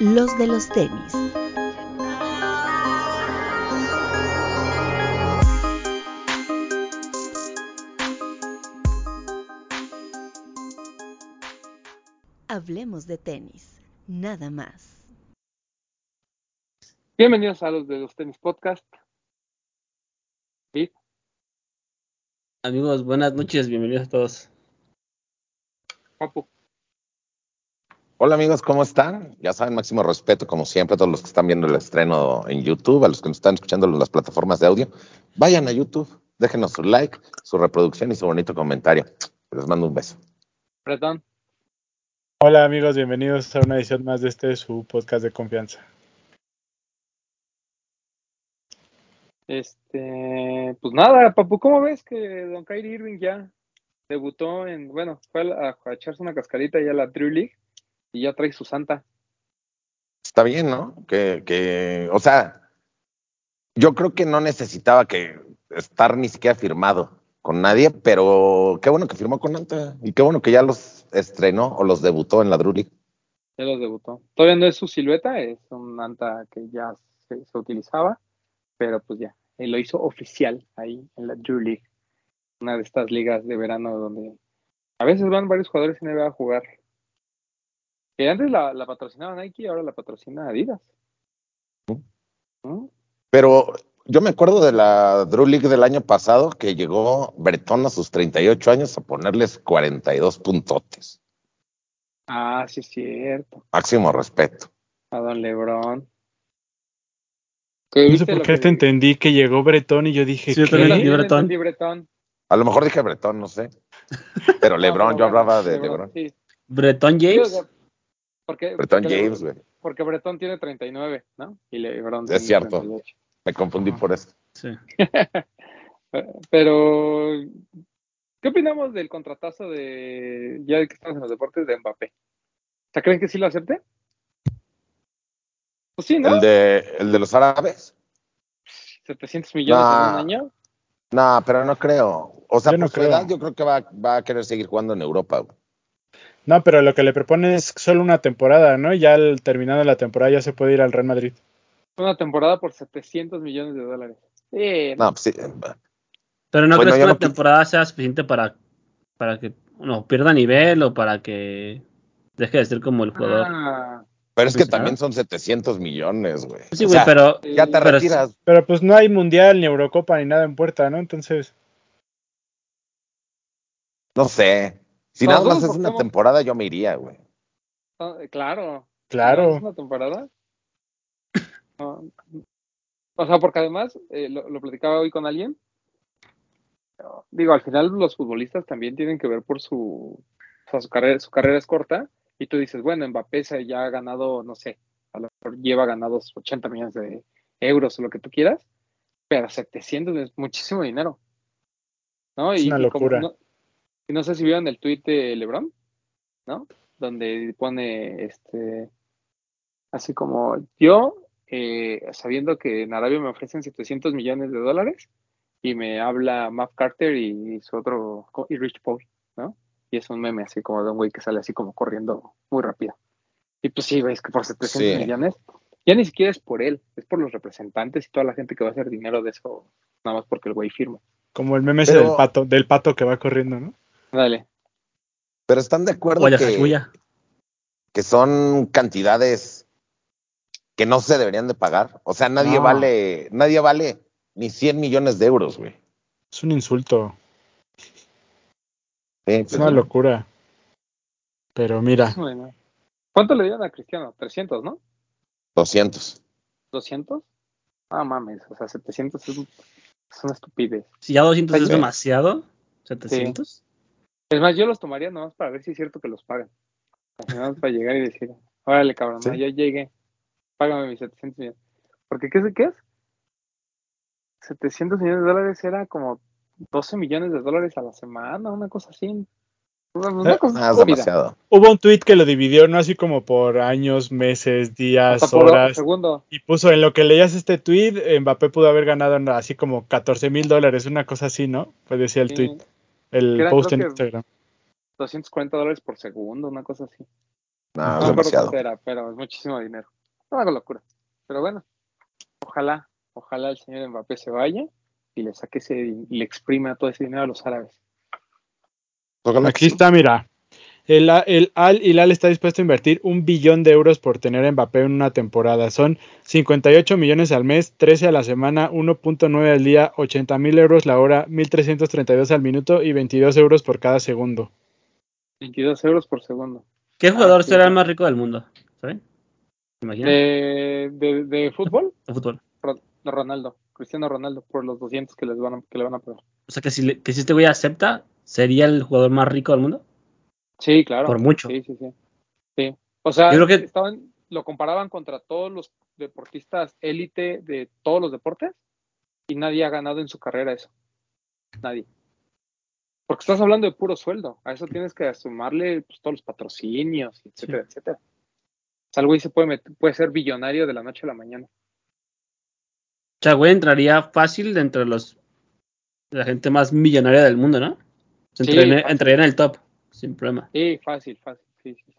los de los tenis. Hablemos de tenis, nada más. Bienvenidos a los de los tenis podcast. ¿Sí? Amigos, buenas noches, bienvenidos a todos. Papu. Hola amigos, ¿cómo están? Ya saben, máximo respeto, como siempre, a todos los que están viendo el estreno en YouTube, a los que nos están escuchando en las plataformas de audio. Vayan a YouTube, déjenos su like, su reproducción y su bonito comentario. Les mando un beso. Bretón. Hola amigos, bienvenidos a una edición más de este su podcast de confianza. Este, pues nada, Papu, ¿cómo ves que Don Kyrie Irving ya debutó en, bueno, fue a, a echarse una cascarita ya a la Drew League y ya trae su santa? Está bien, ¿no? Que, que, o sea, yo creo que no necesitaba que estar ni siquiera firmado con nadie, pero qué bueno que firmó con Anta y qué bueno que ya los estrenó o los debutó en la Drew League. Ya los debutó. Todavía no es su silueta, es un Anta que ya se, se utilizaba, pero pues ya, él lo hizo oficial ahí en la Drew League, una de estas ligas de verano donde a veces van varios jugadores NBA a jugar. Que antes la, la patrocinaba Nike, ahora la patrocina Adidas. ¿Mm? Pero yo me acuerdo de la Drew League del año pasado que llegó Bretón a sus 38 años a ponerles 42 puntotes. Ah, sí, es cierto. Máximo respeto. A Don Lebron. No sé por qué te entendí que llegó Bretón y yo dije Sí, yo ¿qué? también entendí Bretón. entendí Bretón. A lo mejor dije Bretón, no sé. Pero No, pero yo bueno, hablaba de Lebron. Sí. O James. Porque, Bretón porque- James, güey. Porque Bretón tiene 39, ¿no? Y Lebron Es tiene cierto. 38. Me confundí por eso. Sí. Pero, ¿qué opinamos del contratazo de, ya que estamos en los deportes, de Mbappé? O sea, ¿creen que sí lo acepte? Pues sí, ¿no? El de, el de los árabes. 700 millones en Nah. un año. No, pero no creo. O sea, Yo no por su creo. edad, yo creo que va, va a querer seguir jugando en Europa. güey. No, pero lo que le proponen es solo una temporada, ¿no? Y Ya al terminando la temporada ya se puede ir al Real Madrid. Una temporada por 700 millones de dólares. Sí, No, pues sí. Pero no Bueno, crees que una no temporada sea suficiente para, para que no pierda nivel o para que deje de ser como el jugador. Ah, Pero es que también son 700 millones, güey. sí, O güey, sea, pero Ya te pero- retiras. Pero pues no hay mundial ni Eurocopa ni nada en puerta, ¿no? Entonces, No sé. Si No, nada más es una temporada, yo me iría, güey. ah, claro. ¿No es claro. una temporada? No. O sea, porque además, eh, lo, lo platicaba hoy con alguien. Digo, al final los futbolistas también tienen que ver por su, o sea, su carrera, su carrera es corta y tú dices, bueno, Mbappé se ya ha ganado, no sé, a lo mejor lleva ganados 80 millones de euros o lo que tú quieras, pero 700 es muchísimo dinero. ¿No? Es una como locura. no, y no sé si vieron el tuit de LeBron, ¿no? Donde pone este así como yo eh, sabiendo que en Arabia me ofrecen 700 millones de dólares y me habla Matt Carter y su otro y Rich Paul, ¿no? Y es un meme así como de un güey que sale así como corriendo muy rápido. Y pues sí, es que por 700 Sí. millones ya ni siquiera es por él, es por los representantes y toda la gente que va a hacer dinero de eso, nada más porque el güey firma. Como el meme ese Pero- del pato, del pato que va corriendo, ¿no? Dale. Pero están de acuerdo Oye, que, que son cantidades que no se deberían de pagar. O sea, nadie No. vale, nadie vale ni 100 millones de euros, güey. Es un insulto, Sí, es pues, una locura. Pero mira, Bueno. ¿Cuánto le dieron a Cristiano? 300, ¿no? 200. ¿200? Ah, mames, o sea, 700 es, un- es una estupidez. Si ya 200 es demasiado, 700. Es más, yo los tomaría nomás para ver si es cierto que los pagan. Nada más para llegar y decir, órale, cabrón, Sí. no, ya llegué, págame mis 700 millones. Porque, ¿qué, es- ¿qué es? 700 millones de dólares era como 12 millones de dólares a la semana, una cosa así. Una, Eh, cosa Ah, demasiado. hubo un tweet que lo dividió, no así como por años, meses, días, Hasta horas. segundo. Y puso en lo que leías este tweet, Mbappé pudo haber ganado así como 14 mil dólares, una cosa así, ¿no? Pues decía el Sí, tweet, el post en Instagram. 240 dólares por segundo, una cosa así. No, No demasiado. era, pero es muchísimo dinero. Una locura. Pero bueno, ojalá, ojalá el señor Mbappé se vaya y le saque ese y le exprima todo ese dinero a los árabes. Aquí está, mira. El, el Al Hilal está dispuesto a invertir un billón de euros por tener a Mbappé en una temporada. Son 58 millones al mes, 13 a la semana, 1.9 al día, 80 mil euros la hora, 1.332 al minuto y 22 euros por cada segundo. 22 euros por segundo. ¿Qué jugador Ah, sí, será el más rico del mundo? ¿Saben? De, de, de fútbol, De fútbol. Ro- Ronaldo, Cristiano Ronaldo, por los 200 que, les van a, que le van a pagar. O sea, que si, le- que si este güey acepta, ¿sería el jugador más rico del mundo? Sí, claro. Por mucho. Sí, sí, sí. Sí. O sea, Yo creo que- estaban, lo comparaban contra todos los deportistas élite de todos los deportes y nadie ha ganado en su carrera eso. Nadie. Porque estás hablando de puro sueldo. A eso tienes que sumarle pues, todos los patrocinios, etcétera, etcétera. O sea, el güey se puede, met- puede ser billonario de la noche a la mañana. O sea, güey entraría fácil dentro de los la gente más millonaria del mundo, ¿no? Se Sí, entraría en el top, sin problema. Sí, fácil, fácil. Sí, sí.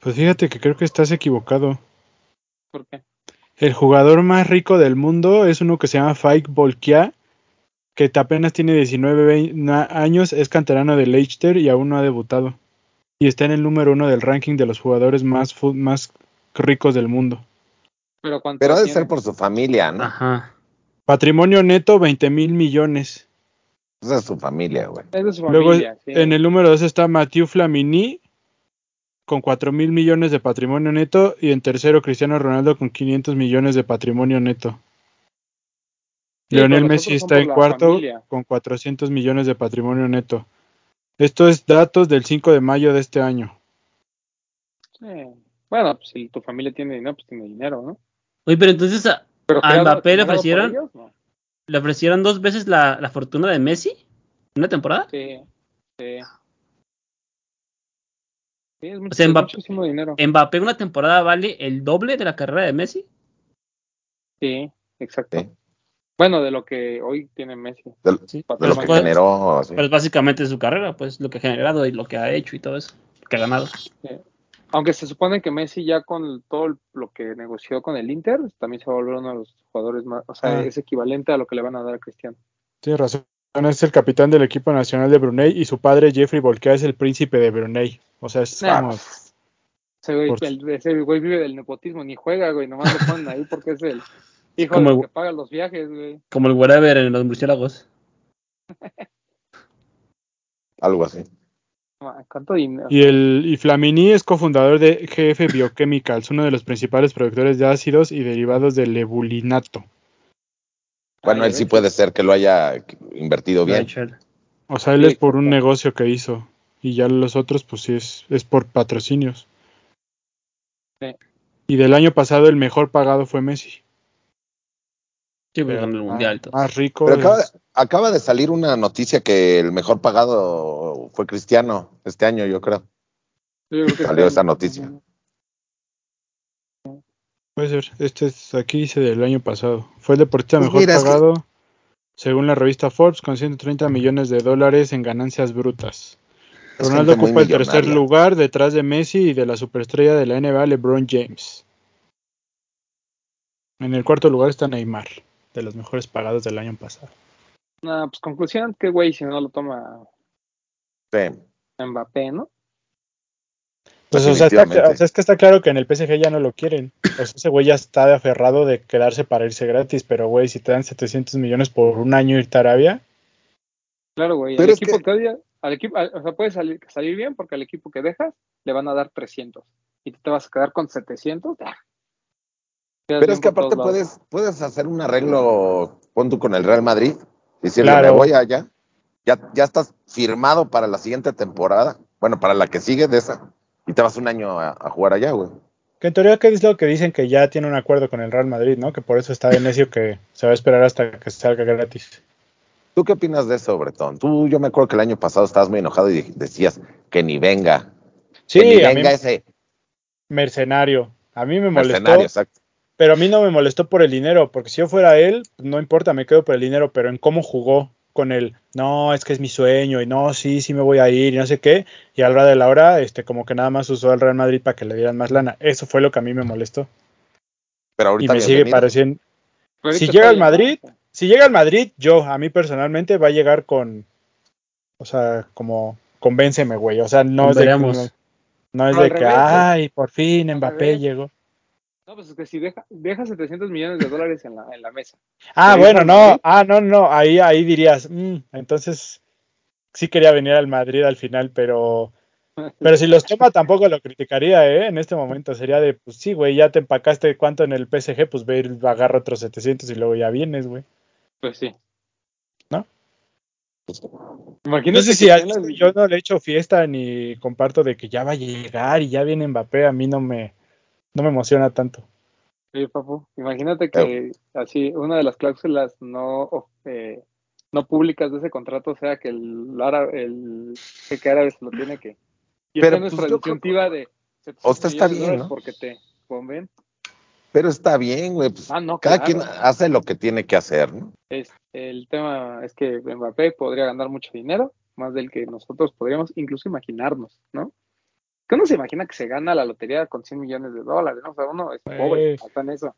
Pues fíjate que creo que estás equivocado. ¿Por qué? El jugador más rico del mundo es uno que se llama Faik Bolkia, que apenas tiene 19 vein- na- años, es canterano de Leicester y aún no ha debutado. Y está en el número uno del ranking de los jugadores más, más ricos del mundo. Pero, ¿cuánto Pero ha de tiene? ser por su familia, ¿no? Ajá. Patrimonio neto, 20 mil millones. Esa es su familia, güey. Es de su Luego sí. en el número 2 está Mathieu Flamini con 4 mil millones de patrimonio neto y en tercero Cristiano Ronaldo con 500 millones de patrimonio neto. Sí, Lionel Messi está en cuarto familia. con 400 millones de patrimonio neto. Esto es datos del 5 de mayo de este año. Sí. Bueno, pues si tu familia tiene dinero, pues tiene dinero, ¿no? Oye, pero entonces a- Pero ¿A creado- Mbappé le ofrecieron? ellos, no. Le ofrecieron dos veces la, la fortuna de Messi en una temporada. Sí, sí. Sí, es, mucho, sea, Mbappé- muchísimo dinero. Mbappé una temporada vale el doble de la carrera de Messi. Sí, exacto. Sí. Bueno, de lo que hoy tiene Messi. De, Sí. lo que pues- generó. así. Pero es básicamente su carrera, pues lo que ha generado y lo que ha hecho y todo eso. Que ha ganado. Aunque se supone que Messi ya con todo lo que negoció con el Inter, también se va a volver uno de los jugadores más, o sea, Ah. es equivalente a lo que le van a dar a Cristiano. Tienes razón. Es el capitán del equipo nacional de Brunei y su padre Jeffrey Bolkia es el príncipe de Brunei. O sea, es Nah, como- Ese güey, Por- el- ese güey vive del nepotismo, ni juega, güey, nomás lo ponen ahí porque es el hijo Como el- que paga los viajes, güey. Como el whatever en los murciélagos. Algo así. Ah, ¿Cuánto dinero? Y el y Flamini es cofundador de GF Biochemicals, uno de los principales productores de ácidos y derivados del ebulinato. Bueno, Ah, él sí puede ser que lo haya invertido bien. O sea, él es por un negocio que hizo. Y ya los otros, pues sí, es, es por patrocinios. Sí. Y del año pasado el mejor pagado fue Messi. Sí, pues Pero el mundial. todo. Más rico. Pero acaba, es- acaba de salir una noticia que el mejor pagado fue Cristiano este año, yo creo. Yo creo que Salió esa noticia. Puede ser. Este es, aquí dice del año pasado. Fue el deportista Pues mejor mira, es que- pagado según la revista Forbes con 130 millones de dólares en ganancias brutas. Es Ronaldo ocupa el tercer lugar detrás de Messi y de la superestrella de la NBA LeBron James. En el cuarto lugar está Neymar, de los mejores pagados del año pasado. No, pues conclusión, que güey, si no lo toma Sí. Mbappé, ¿no? Pues, o sea, está- o sea, es que está claro que en el PSG ya no lo quieren. O sea, ese güey ya está aferrado de quedarse para irse gratis, pero güey, si te dan 700 millones por un año irte a Arabia, Claro, güey. Al equipo que- que, odia- al equipo, al- o sea, puede salir, salir bien porque al equipo que dejas le van a dar 300 y tú te vas a quedar con 700. ah. Pero es que aparte puedes, puedes hacer un arreglo, pon tú con el Real Madrid, decirle, Claro. me voy allá, ya, ya estás firmado para la siguiente temporada, bueno, para la que sigue de esa, y te vas un año a, a jugar allá, güey. que en teoría que es lo que dicen que ya tiene un acuerdo con el Real Madrid, ¿no? Que por eso está de necio que se va a esperar hasta que salga gratis. ¿Tú qué opinas de eso, Bretón? Tú, yo me acuerdo que el año pasado estabas muy enojado y decías que ni venga, Sí, que ni a mí, venga ese mercenario. A mí me molestó, mercenario, exacto. Pero a mí no me molestó por el dinero, porque si yo fuera él, no importa, me quedo por el dinero, pero en cómo jugó. con el, no, es que es mi sueño y no, sí, sí me voy a ir y no sé qué, y a la hora de la hora, este, como que nada más usó al Real Madrid para que le dieran más lana. Eso fue lo que a mí me molestó. Pero Y ahorita me sigue pareciendo, Pero Si llega al Madrid, ¿no? si llega al Madrid, yo, a mí personalmente, va a llegar con, o sea, como, convénceme, güey, o sea, no es de, que- no es de que, revés, güey. ay, por fin Mbappé llegó. No, pues es que si deja, deja 700 millones de dólares en la, en la mesa. Ah, ¿Te bueno, no, ah, no, no, ahí, ahí dirías, mm, entonces sí quería venir al Madrid al final, pero, pero si los toma tampoco lo criticaría, ¿eh? En este momento sería de, pues sí, güey, ya te empacaste cuánto en el PSG, pues ve, y agarra otros 700 y luego ya vienes, güey. Pues sí. ¿No? Imagínate No sé si a- yo no le echo fiesta ni comparto de que ya va a llegar y ya viene Mbappé, a mí no me, no me emociona tanto. Sí, papu. Imagínate que así una de las cláusulas no eh, no públicas de ese contrato sea que el árabe, el jeque árabe se lo tiene que y Pero, nuestra pues, yo creo- disyuntiva de 700 O sea, está bien, ¿no? porque te conven. Pero está bien, güey. pues, Ah, no, cada claro. quien hace lo que tiene que hacer, ¿no? Es, el tema es que Mbappé podría ganar mucho dinero, más del que nosotros podríamos incluso imaginarnos, ¿no? Que uno se imagina que se gana la lotería con 100 millones de dólares, ¿no? O sea, uno es pobre, hasta en eso.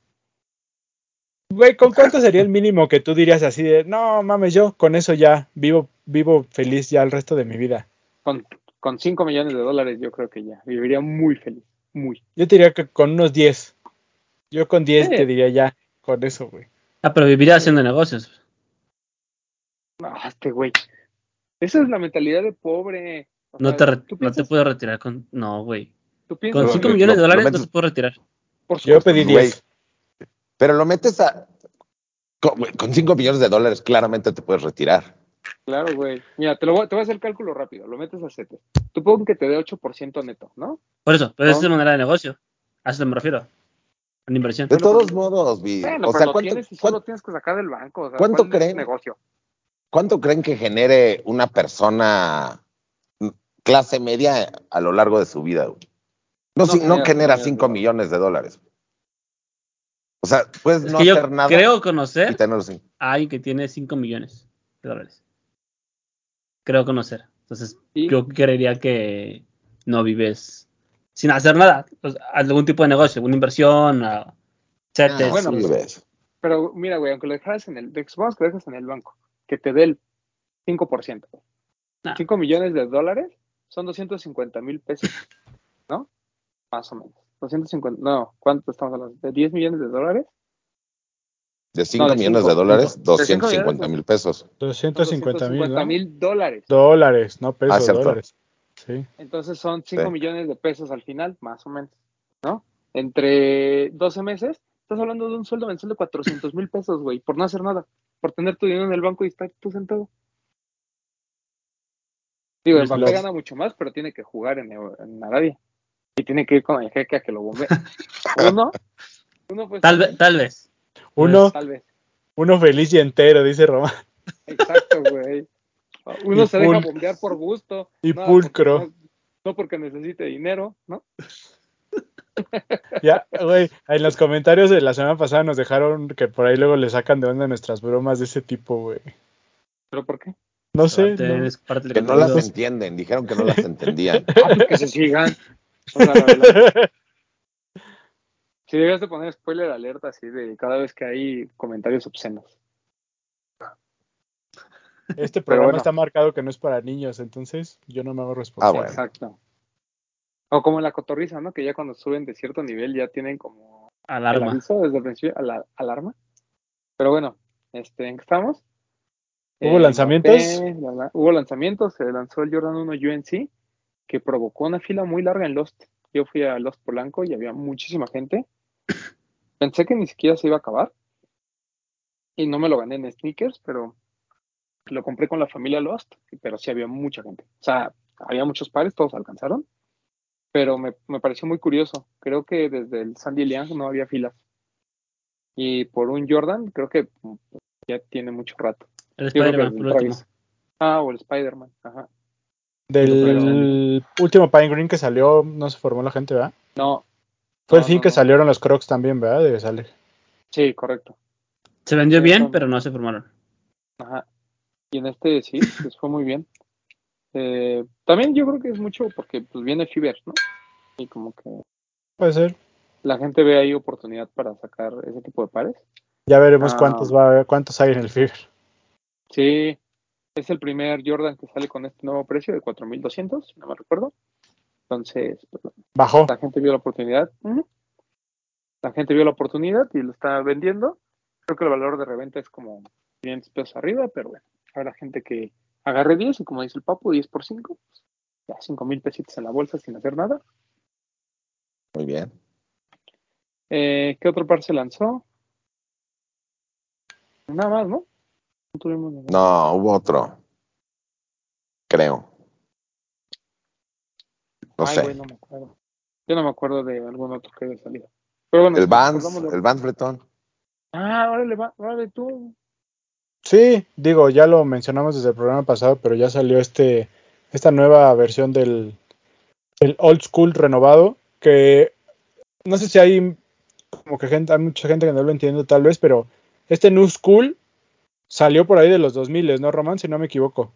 Güey, ¿con cuánto sería el mínimo que tú dirías así de, no mames, yo con eso ya vivo, vivo feliz ya el resto de mi vida? Con, con 5 millones de dólares yo creo que ya viviría muy feliz, muy. Yo te diría que con unos 10. Yo con 10 Sí. te diría ya, con eso, güey. Ah, pero viviría haciendo negocios. No, este güey. Esa es la mentalidad de pobre. No sea, te, no te puedes retirar con. No, güey. Con Lo- 5 lo- millones de dólares no se puede retirar. por Yo supuesto, pedí Güey, 10. Pero lo metes a. Con, güey, con 5 millones de dólares, claramente te puedes retirar. Claro, güey. Mira, te, lo voy, te voy a hacer el cálculo rápido. Lo metes a 7. Tú pongo que te dé 8% neto, ¿no? Por eso, pero esa No. es una manera de negocio. A eso me refiero. Una inversión. De todos pero- modos, vi. Bueno, o pero sea, lo ¿cuánto, tienes y solo tienes que sacar del banco. O sea, ¿Cuánto ¿cuál es creen? negocio? cuánto creen que genere una persona clase media a lo largo de su vida? güey? No, No si- no genera genera millones de 5 dólares. millones de dólares. O sea, puedes Es no que yo hacer nada creo y conocer a alguien que tiene 5 millones de dólares. Creo conocer. Entonces, Y- yo creería que no vives sin hacer nada. Pues, algún tipo de negocio, una inversión, a CETES. Ah, bueno, sí, pues. Pero mira, güey, aunque lo dejaras en el. Supongamos que lo dejas en el banco, que te dé el 5%. güey. Ah. 5 millones de dólares son 250 mil pesos, ¿no? Más o menos. 250, no, ¿cuánto estamos hablando? ¿De 10 millones de dólares? De 5 de millones cinco, de dólares, cinco. De cinco 250 mil pesos. Son 250 mil, 250 mil dólares. Dólares, no pesos, Ah, cierto. dólares. Sí. Entonces son 5 Sí. millones de pesos al final, más o menos, ¿no? Entre 12 meses, estás hablando de un sueldo mensual de 400 mil pesos, güey, por no hacer nada, por tener tu dinero en el banco y estar tú sentado. Digo, el Luis Mbappé López. gana mucho más, pero tiene que jugar en, en Arabia. Y tiene que ir con el jeque a que lo bombee. Uno, uno pues, Tal, vez, tal vez. Uno, tal vez. uno feliz y entero, dice Román. Exacto, güey. Uno Y se deja bombear por gusto. y no pulcro. porque- no- no porque necesite dinero, ¿no? Ya, güey, en los comentarios de la semana pasada nos dejaron que por ahí luego le sacan de onda nuestras bromas de ese tipo, güey. ¿Pero por qué? No sé, Parte- no. es parte del Que no las entienden, dijeron que no las entendían. Ah, pues que se sigan. O sea, la- si debías de poner spoiler alerta así de cada vez que hay comentarios obscenos. Este programa bueno. está marcado que no es para niños, entonces yo no me hago responsable. Ah, bueno. Exacto. O como en la cotorriza, ¿no? Que ya cuando suben de cierto nivel ya tienen como el Alarma. aviso desde el principio, ala- alarma. Pero bueno, este, ¿en qué estamos? ¿Hubo Eh, lanzamientos? Mbappé, la- la- hubo lanzamientos, se lanzó el Jordan 1 UNC, que provocó una fila muy larga en Lost. Yo fui a Lost Polanco y había muchísima gente. Pensé que ni siquiera se iba a acabar. Y no me lo gané en sneakers, pero lo compré con la familia Lost, pero sí había mucha gente. O sea, había muchos pares, todos alcanzaron. Pero me, me pareció muy curioso. Creo que desde el Sandy Liang no había filas. Y por un Jordan, creo que ya tiene mucho rato. El Spider-Man, por último. Ah, o el Spider-Man. Ajá. Del último Pine Green que salió, no se formó la gente, ¿verdad? No. Fue No, el fin no, que no. salieron los Crocs también, ¿verdad? Debe salir. Sí, correcto. Se vendió Sí, bien, son- pero no se formaron. Ajá. Y en este sí, pues fue muy bien. Eh, también yo creo que es mucho porque pues viene Fiverr, ¿no? Y como que Puede ser. la gente ve ahí oportunidad para sacar ese tipo de pares. Ya veremos Ah. cuántos va a haber, cuántos hay en el Fever. Sí, es el primer Jordan que sale con este nuevo precio de 4.200, si no me recuerdo. Entonces, pues, Bajó. la gente vio la oportunidad. La gente vio la oportunidad y lo está vendiendo. Creo que el valor de reventa es como 500 pesos arriba, pero bueno, habrá gente que agarre 10 y como dice el papu, 10 por 5, pues, ya 5 mil pesitos en la bolsa sin hacer nada. Muy bien. Eh, ¿Qué otro par se lanzó? Nada más, ¿no? No tuvimos ningún- No, hubo otro. Creo. No Ay, sé. güey, no me acuerdo. Yo no me acuerdo de algún otro que haya salido. Pero bueno, el Vans, el Vans Bretón. Ah, órale, va, órale tú. Sí, digo, ya lo mencionamos desde el programa pasado, pero ya salió este esta nueva versión del, del old school renovado, que no sé si hay como que gente, hay mucha gente que no lo entiende tal vez, pero este new school salió por ahí de los 2000, ¿no, Román? Si no me equivoco.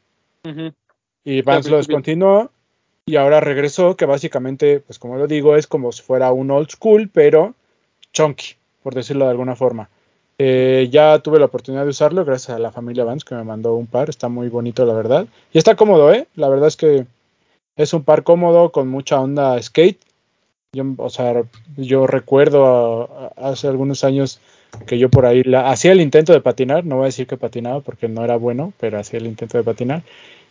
Y Vans al lo descontinuó y ahora regresó, que básicamente, pues como lo digo, es como si fuera un old school, pero chunky, por decirlo de alguna forma. Eh, ya tuve la oportunidad de usarlo gracias a la familia Vans que me mandó un par, está muy bonito la verdad. Y está cómodo, ¿eh? La verdad es que es un par cómodo con mucha onda skate. Yo, o sea, yo recuerdo a- a- hace algunos años que yo por ahí la- hacía el intento de patinar, no voy a decir que patinaba porque no era bueno, pero hacía el intento de patinar.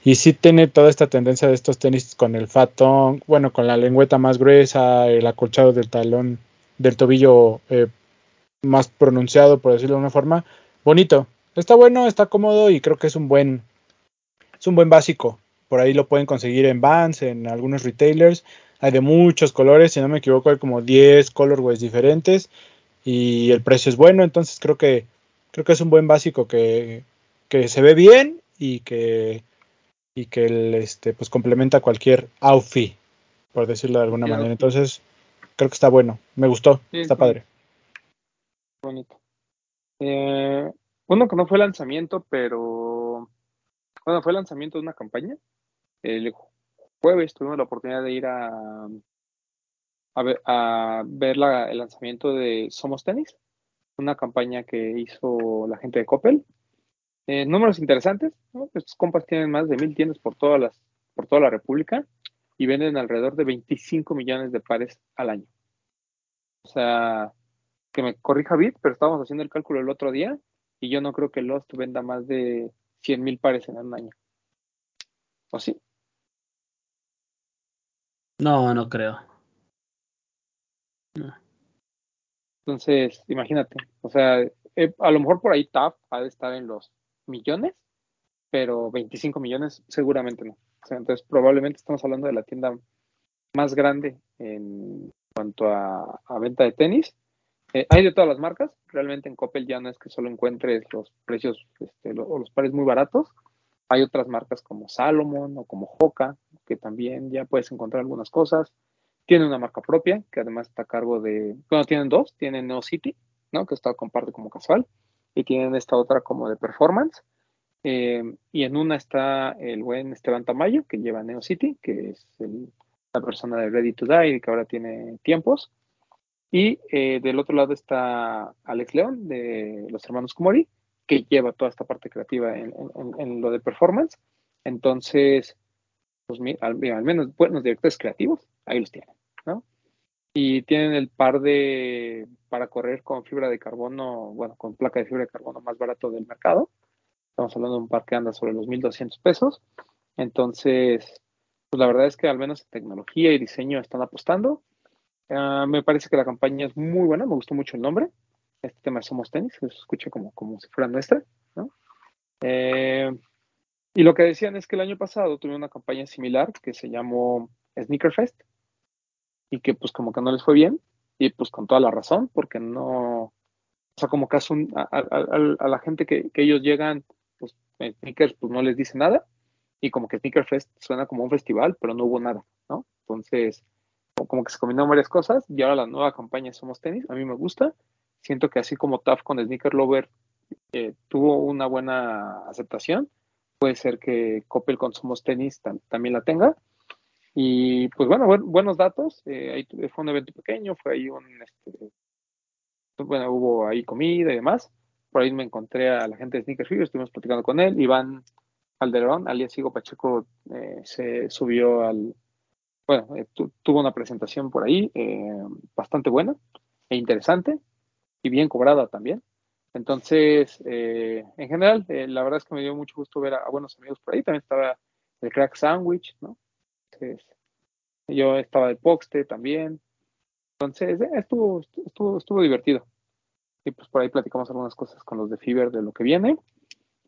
Y sí tiene toda esta tendencia de estos tenis con el fatón, bueno, con la lengüeta más gruesa, el acolchado del talón, del tobillo eh, más pronunciado, por decirlo de una forma. Bonito. Está bueno, está cómodo y creo que es un buen, es un buen básico. Por ahí lo pueden conseguir en Vans, en algunos retailers. Hay de muchos colores, si no me equivoco, hay como 10 colorways diferentes y el precio es bueno, entonces creo que creo que es un buen básico que, que se ve bien y que y que el, este pues complementa cualquier outfit, por decirlo de alguna manera. Entonces, creo que está bueno, me gustó, Sí, está sí. padre. Bonito. Eh, uno que no fue lanzamiento, pero. Bueno, fue lanzamiento de una campaña. El jueves tuvimos la oportunidad de ir a. A ver, el lanzamiento de Somos Tenis, una campaña que hizo la gente de Coppel. Eh, números interesantes, ¿no? Estos compas tienen más de mil tiendas por toda la República y venden alrededor de 25 millones de pares al año. O sea, que me corrija Bit, pero estábamos haciendo el cálculo el otro día y yo no creo que Lost venda más de 100 mil pares en un año. ¿O sí? No, no creo. Entonces, imagínate. O sea, eh, a lo mejor por ahí TAP ha de estar en los millones, pero 25 millones seguramente no. O sea, entonces, probablemente estamos hablando de la tienda más grande en cuanto a, venta de tenis. Eh, hay de todas las marcas. Realmente en Coppel ya no es que solo encuentres los precios este, o los pares muy baratos. Hay otras marcas como Salomon o como Hoka, que también ya puedes encontrar algunas cosas. Tiene una marca propia, que además está a cargo de. Bueno, tienen dos: tienen Neo City, ¿no? que está comparte como casual, y tienen esta otra como de performance. Eh, y en una está el buen Esteban Tamayo, que lleva Neo City, que es la persona de Ready to Die, que ahora tiene tiempos. Y eh, del otro lado está Alex León, de los hermanos Kumori, que lleva toda esta parte creativa en, lo de performance. Entonces, pues al, al menos buenos directores creativos, ahí los tienen, ¿no? Y tienen el par de para correr con fibra de carbono, bueno, con placa de fibra de carbono más barato del mercado. Estamos hablando de un par que anda sobre los 1.200 pesos. Entonces, pues la verdad es que al menos en tecnología y diseño están apostando. Ah, me parece que la campaña es muy buena, me gustó mucho el nombre. Este tema de Somos Tenis, se escucha como, como si fuera nuestra, ¿no? Eh, y lo que decían es que el año pasado tuvieron una campaña similar que se llamó Sneaker Fest y que pues como que no les fue bien y pues con toda la razón porque no, o sea, como que a, la gente que, ellos llegan, pues Sneakers pues no les dice nada y como que Sneaker Fest suena como un festival, pero no hubo nada, ¿no? Entonces, como- que se combinaron varias cosas y ahora la nueva campaña Somos Tenis, a mí me gusta. Siento que así como TAF con Sneaker Lover eh, tuvo una buena aceptación, puede ser que Coppel Consumos Tenis tam- también la tenga. Y pues bueno, buen- buenos datos. eh, ahí tu- fue un evento pequeño, fue ahí un, este, pues, bueno, hubo ahí comida y demás. Por ahí me encontré a la gente de Sneaker Fever, estuvimos platicando con él. Iván Calderón, alias Higo Pacheco, eh, se subió al, bueno, eh, tu- tuvo una presentación por ahí eh, bastante buena e interesante y bien cobrada también. Entonces, eh, en general, eh, la verdad es que me dio mucho gusto ver a, a buenos amigos por ahí. También estaba el Crack Sandwich, ¿no? Yo estaba de Poxte también. Entonces, eh, estuvo, estuvo, estuvo divertido. Y pues por ahí platicamos algunas cosas con los de Fever de lo que viene.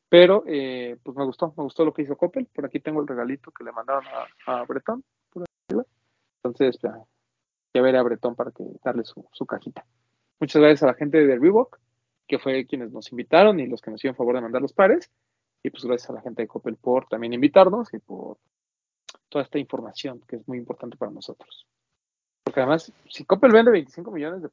Pero, eh, pues me gustó, me gustó lo que hizo Coppel. Por aquí tengo el regalito que le mandaron a, a Bretón. Entonces, ya, ya veré a Bretón para que darle su, su cajita. Muchas gracias a la gente de Reebok, que fue quienes nos invitaron y los que nos hicieron favor de mandar los pares. Y pues gracias a la gente de Coppel por también invitarnos y por toda esta información que es muy importante para nosotros. Porque además, si Coppel vende 25 millones de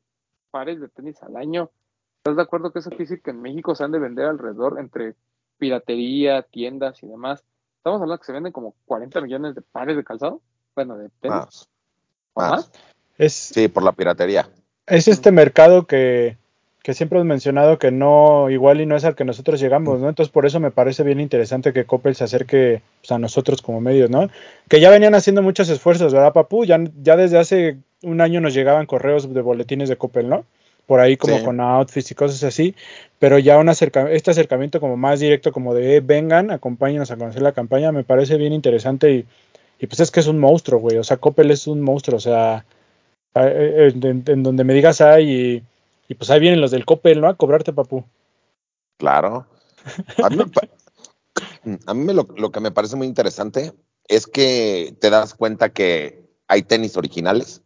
pares de tenis al año, ¿estás de acuerdo que eso quiere decir que en México se han de vender alrededor entre piratería, tiendas y demás? Estamos hablando que se venden como 40 millones de pares de calzado, bueno, de tenis, Más. o más. más. Es, Sí, por la piratería. es este mercado que, que siempre hemos mencionado que no, igual y no es al que nosotros llegamos, ¿no? Entonces por eso me parece bien interesante que Coppel se acerque pues, a nosotros como medios, ¿no? Que ya venían haciendo muchos esfuerzos, ¿verdad, Papu? Ya, ya desde hace un año nos llegaban correos de boletines de Coppel, ¿no? Por ahí como Sí. con outfits y cosas así, pero ya un acerca este acercamiento como más directo, como de eh, vengan, acompáñenos a conocer la campaña, me parece bien interesante y, y pues es que es un monstruo, güey, o sea, Coppel es un monstruo, o sea, eh, en, en donde me digas ay y, y pues ahí vienen los del Coppel, ¿no? A cobrarte, papu. Claro. A mí, a lo que me parece muy interesante es que te das cuenta que hay tenis originales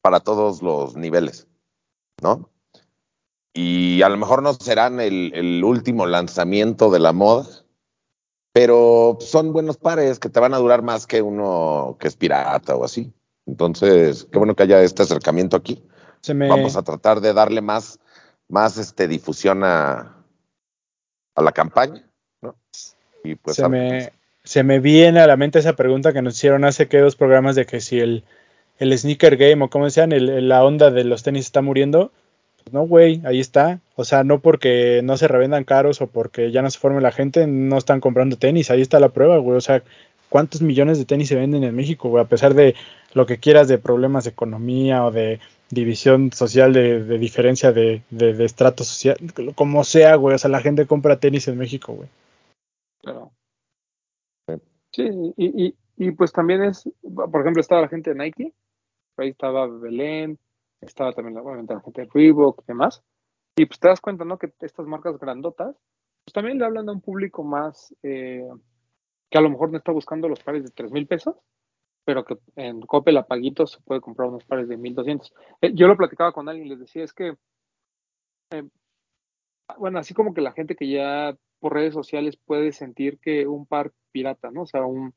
para todos los niveles, ¿no? Y a lo mejor no serán el, el último lanzamiento de la moda, pero son buenos pares que te van a durar más que uno que es pirata o así. Entonces, qué bueno que haya este acercamiento aquí. Se me, Vamos a tratar de darle más, más este, difusión a, a la campaña, ¿no? Y pues se, me, se me viene a la mente esa pregunta que nos hicieron hace que dos programas de que si el, el sneaker game o como decían, el- la onda de los tenis está muriendo. Pues no, güey, ahí está. O sea, no porque no se revendan caros o porque ya no se forme la gente, no están comprando tenis. Ahí está la prueba, güey. O sea, ¿cuántos millones de tenis se venden en México, güey? A pesar de lo que quieras de problemas de economía o de división social, de, de diferencia de, de, de estrato social, como sea, güey. O sea, la gente compra tenis en México, güey. Claro. Sí. Y, y, y pues también es, por ejemplo, estaba la gente de Nike, ahí estaba Belén, estaba también obviamente la gente de Reebok y demás, y pues te das cuenta, ¿no? Que estas marcas grandotas, pues también le hablan a un público más, eh, que a lo mejor no está buscando los pares de tres mil pesos, pero que en Coppel a paguitos se puede comprar unos pares de 1200. Eh, yo lo platicaba con alguien, les decía, es que, eh, bueno, así como que la gente que ya por redes sociales puede sentir que un par pirata, ¿no? O sea, un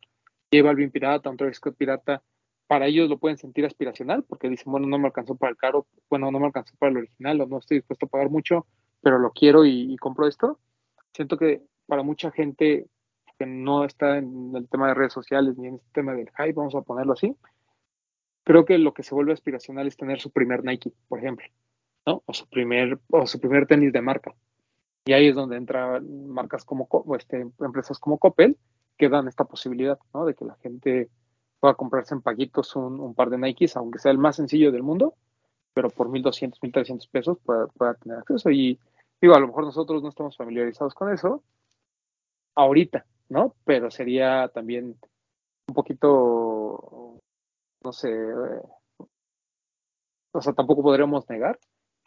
J Balvin pirata, un Travis Scott pirata, para ellos lo pueden sentir aspiracional porque dicen, bueno, no me alcanzó para el caro, bueno, no me alcanzó para el original o no estoy dispuesto a pagar mucho, pero lo quiero y, y compro esto. Siento que para mucha gente no está en el tema de redes sociales ni en este tema del hype, vamos a ponerlo así, creo que lo que se vuelve aspiracional es tener su primer Nike, por ejemplo, ¿no? O su primer, o su primer tenis de marca. Y ahí es donde entran marcas como, este, empresas como Coppel, que dan esta posibilidad, ¿no? De que la gente pueda comprarse en paguitos un, par de Nikes, aunque sea el más sencillo del mundo, pero por 1.200, 1.300 pesos pueda tener acceso. Y digo, a lo mejor nosotros no estamos familiarizados con eso ahorita, ¿no? Pero sería también un poquito, no sé, eh, o sea, tampoco podríamos negar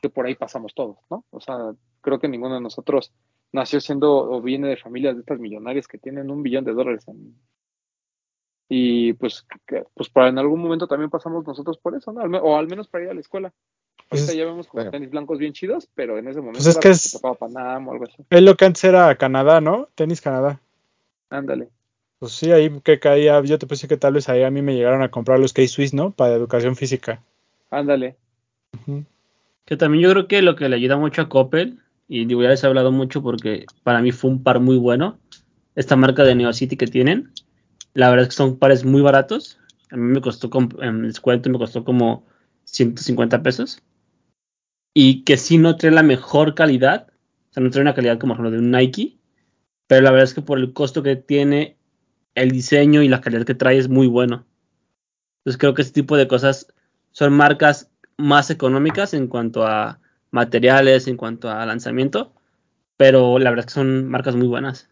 que por ahí pasamos todos, ¿no? O sea, creo que ninguno de nosotros nació siendo o viene de familias de estas millonarias que tienen un billón de dólares en- y pues que, pues para en algún momento también pasamos nosotros por eso, ¿no? Al o al menos para ir a la escuela. Pues Ahorita es- ya vemos como sí. tenis blancos bien chidos, pero en ese momento Pues es que es- o algo así. Es lo que antes era Canadá, ¿no? Tenis Canadá. Ándale. Pues sí, ahí que caía, yo te pensé que tal vez ahí a mí me llegaron a comprar los K-Swiss, ¿no? Para educación física. Ándale. Que también yo creo que lo que le ayuda mucho a Coppel, y digo, ya les he hablado mucho porque para mí fue un par muy bueno, esta marca de Neocity que tienen. La verdad es que son pares muy baratos. A mí me costó, en descuento me costó como 150 pesos. Y que sí no trae la mejor calidad. O sea, no trae una calidad como ejemplo de un Nike. Pero la verdad es que por el costo que tiene, el diseño y la calidad que trae es muy bueno. Entonces creo que este tipo de cosas son marcas más económicas en cuanto a materiales, en cuanto a lanzamiento, pero la verdad es que son marcas muy buenas.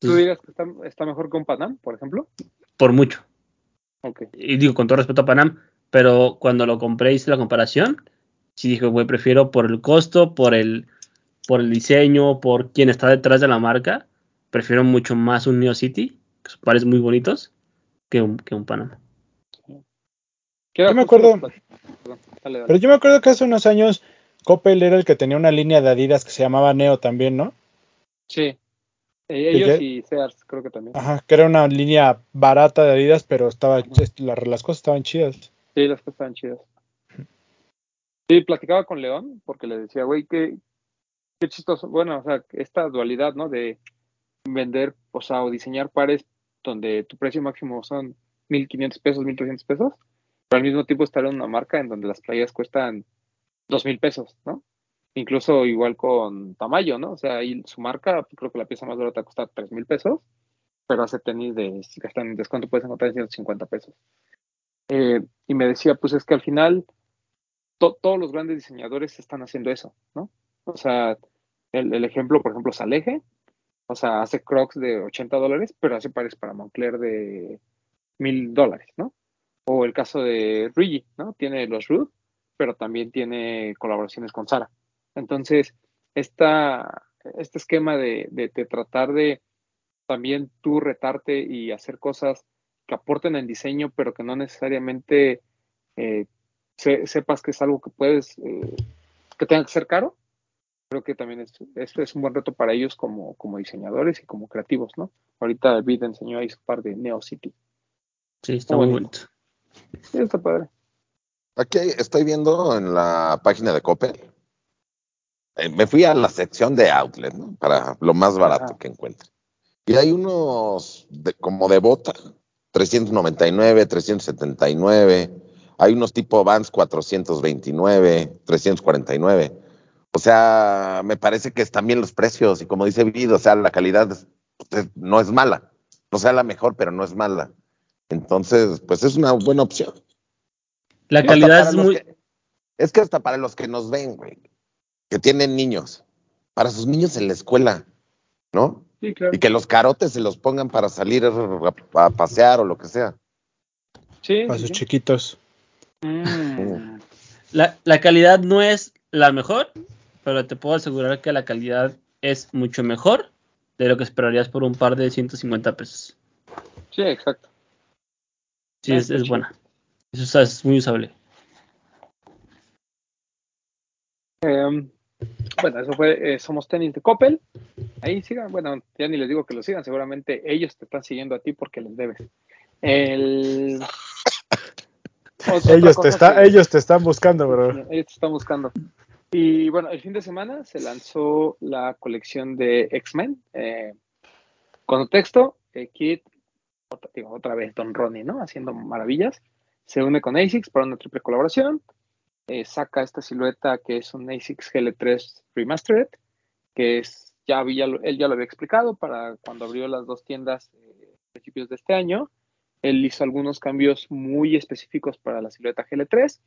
¿Tú dirías que está, mejor que un Panam, por ejemplo? Por mucho. Okay. Y digo, con todo respeto a Panam, pero cuando lo compré hice la comparación, sí dije, güey, prefiero por el costo, por el, por el diseño, por quien está detrás de la marca, prefiero mucho más un Neo City, que son pares muy bonitos, que un, que un Panam. Yo me acuerdo, pero yo me acuerdo que hace unos años Coppel era el que tenía una línea de Adidas que se llamaba Neo también, ¿no? Sí. Eh, ellos y Sears creo que también. Ajá, que era una línea barata de Adidas, pero estaba las cosas estaban chidas. Sí, las cosas estaban chidas. Sí, platicaba con León porque le decía, güey, qué, qué chistoso. Bueno, o sea, esta dualidad, ¿no? De vender, o sea, o diseñar pares donde tu precio máximo son 1.500 pesos, 1.300 pesos, pero al mismo tiempo estar en una marca en donde las playas cuestan dos mil pesos, ¿no? Incluso igual con Tamayo, ¿no? O sea, ahí su marca, creo que la pieza más barata cuesta tres mil pesos, pero hace tenis de, si gastan en descuento, puedes encontrar en 150 pesos. Eh, y me decía, pues es que al final todos los grandes diseñadores están haciendo eso, ¿no? O sea, el, el ejemplo, por ejemplo, Saleje, o sea, hace Crocs de 80 dólares, pero hace pares para Moncler de mil dólares, ¿no? O el caso de Rigi, ¿no? Tiene los Root, pero también tiene colaboraciones con Sara. Entonces, esta, este esquema de, tratar de también tú retarte y hacer cosas que aporten en diseño, pero que no necesariamente eh, sepas que es algo que puedes, eh, que tenga que ser caro, creo que también es, es, un buen reto para ellos como, como diseñadores y como creativos, ¿no? Ahorita David enseñó ahí su par de Neo City. Sí, está muy bonito. Sí, está padre. Aquí estoy viendo en la página de Coppel. Eh, me fui a la sección de outlet, ¿no? Para lo más barato que encuentre. Y hay unos como de bota, 399, 379. Hay unos tipo Vans 429, 349. O sea, me parece que están bien los precios y como dice Vido, o sea, la calidad no es mala. No sea la mejor, pero no es mala. Entonces, pues es una buena opción. La calidad es muy... es que hasta para los que nos ven, güey, que tienen niños, para sus niños en la escuela, ¿no? Sí, claro. Y que los carotes se los pongan para salir a, pasear o lo que sea. Sí. Para sus chiquitos. Mm. La, la calidad no es la mejor, pero te puedo asegurar que la calidad es mucho mejor de lo que esperarías por un par de 150 pesos. Sí, exacto. Sí, es, es buena. Eso es muy usable. Em, bueno, eso fue eh, Somos Tenis de Coppel. Ahí sigan, bueno, ya ni les digo que lo sigan, seguramente ellos te están siguiendo a ti porque les debes. El... ellos, te está, ellos te están buscando, bro. Ellos te están buscando. Y bueno, el fin de semana se lanzó la colección de X-Men. Eh, con texto, eh, Kit otra, vez Don Ronnie, ¿no? Haciendo maravillas. Se une con ASICS para una triple colaboración. Eh, saca esta silueta que es un ASICS GL3 Remastered, que es, ya él ya lo había explicado para cuando abrió las dos tiendas eh, a principios de este año. Él hizo algunos cambios muy específicos para la silueta GL3.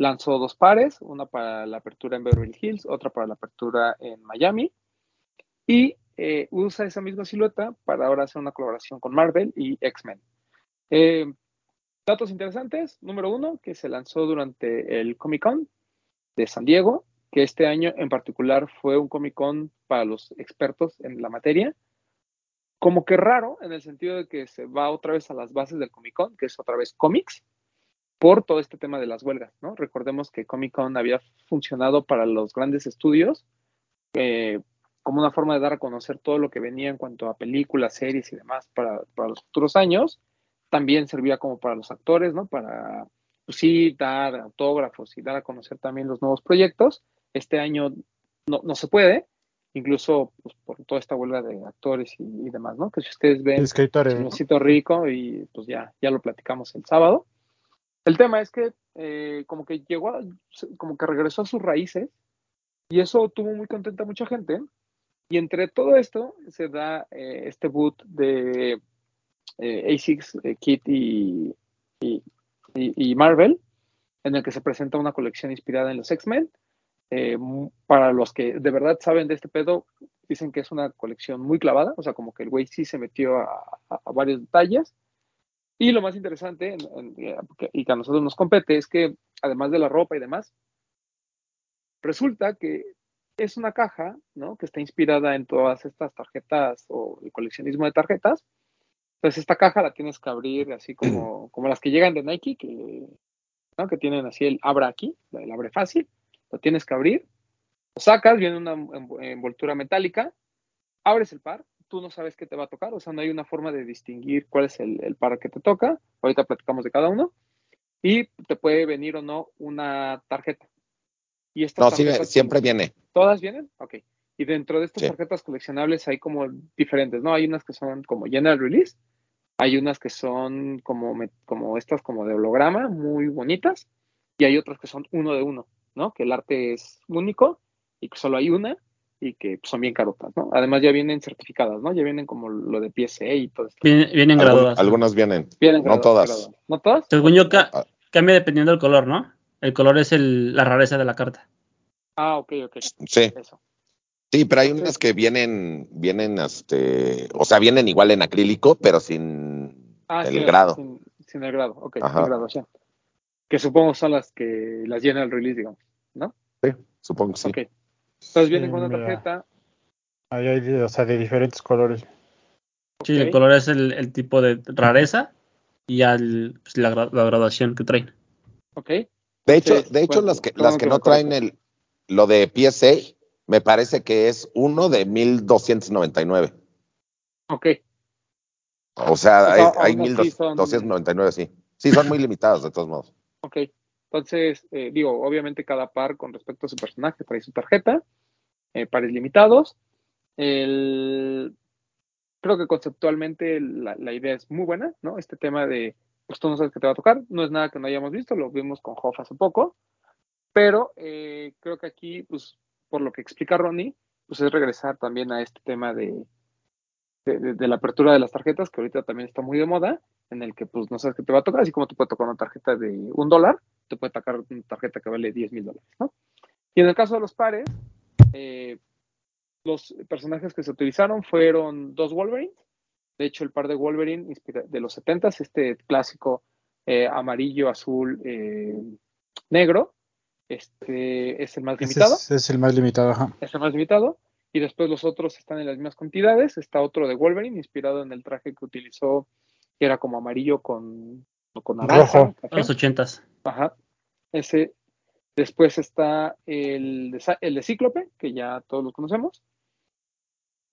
Lanzó dos pares, una para la apertura en Beverly Hills, otra para la apertura en Miami. Y eh, usa esa misma silueta para ahora hacer una colaboración con Marvel y X-Men. Eh, datos interesantes, número uno, que se lanzó durante el Comic Con de San Diego, que este año en particular fue un Comic Con para los expertos en la materia. Como que raro, en el sentido de que se va otra vez a las bases del Comic Con, que es otra vez cómics, por todo este tema de las huelgas, ¿no? Recordemos que Comic Con había funcionado para los grandes estudios, eh, como una forma de dar a conocer todo lo que venía en cuanto a películas, series y demás para, los futuros años. También servía como para los actores, ¿no? Para, pues sí, dar autógrafos y dar a conocer también los nuevos proyectos. Este año no, no se puede. incluso pues, por toda esta huelga de actores y, y demás, ¿no? Que si ustedes ven Escritores. rico y pues ya, ya lo platicamos el sábado. El tema es que eh, como que llegó, a- como que regresó a sus raíces y eso tuvo muy contenta a mucha gente. Y entre todo esto se da eh, este boot de eh, ASICS, eh, Kit y, Marvel, en el que se presenta una colección inspirada en los X-Men. Para los que de verdad saben de este pedo, dicen que es una colección muy clavada, o sea, como que el güey sí se metió a varios detalles. Y lo más interesante, en- en- eh, y que a nosotros nos compete, es que además de la ropa y demás, resulta que es una caja, ¿no? Que está inspirada en todas estas tarjetas o el coleccionismo de tarjetas. Entonces esta caja la tienes que abrir así como, como las que llegan de Nike, que, ¿no? que tienen así el abra aquí, el abre fácil, lo tienes que abrir, lo sacas, viene una env- envoltura metálica, abres el par, tú no sabes qué te va a tocar, o sea, no hay una forma de distinguir cuál es el, el par que te toca, ahorita platicamos de cada uno, y te puede venir o no una tarjeta. Y estas No, sí, tarjetas siempre viene. ¿Todas vienen? Ok. Y dentro de estas Sí. tarjetas coleccionables hay como diferentes, ¿no? Hay unas que son como general release, hay unas que son como, como estas como de holograma, muy bonitas, y hay otras que son uno de uno, ¿no? Que el arte es único y que solo hay una y que son bien carotas, ¿no? Además ya vienen certificadas, ¿no? Ya vienen como lo de PSA y todo esto. Vienen, graduadas. algunas vienen. Vienen No todas. graduadas. ¿No todas? Según yo, ca- Ah. cambia dependiendo del color, ¿no? El color es el- la rareza de la carta. Ah, ok, ok. Sí, Eso. sí, pero hay unas que vienen, vienen, este, o sea, vienen igual en acrílico, pero sin Ah, el sí, grado. Sin, sin el grado, ok, Ajá. sin graduación. Que supongo son las que las llena el release, digamos, ¿no? Supongo que sí. Ok. Entonces vienen con una tarjeta. Ahí hay, de- o sea, de diferentes colores. Sí, el color es el, el tipo de rareza y ya el- pues, la, gra- la graduación que traen. Ok. De hecho, de hecho bueno, las que, las que que no traen el, lo de PSA, me parece que es uno de 1299. Ok. O sea, O hay, sea, hay así 1299, sí. Sí, son muy limitadas de todos modos. Ok. Entonces, eh, digo, obviamente cada par con respecto a su personaje trae su tarjeta, eh, pares limitados. Creo que conceptualmente la, idea es muy buena, ¿no? Este tema de, pues tú no sabes qué te va a tocar, no es nada que no hayamos visto, lo vimos con Hoff hace poco, pero eh, creo que aquí, pues, por lo que explica Ronnie, pues es regresar también a este tema de, de, de- de la apertura de las tarjetas, que ahorita también está muy de moda, en el que pues no sabes qué te va a tocar, así como te puede tocar una tarjeta de un dólar, te puede tocar una tarjeta que vale 10 mil dólares, ¿no? Y en el caso de los pares, eh, los personajes que se utilizaron fueron dos Wolverines, de hecho el par de Wolverine de los 70s, este clásico eh, amarillo, azul, eh, negro, este es el más limitado es, es el más limitado, ajá. es el más limitado. Y después los otros están en las mismas cantidades. Está otro de Wolverine, inspirado en el traje que utilizó, que era como amarillo con, con naranja. Rojo. Los ochentas. Ajá. Ese. Después está el de, el de Cíclope, que ya todos lo conocemos.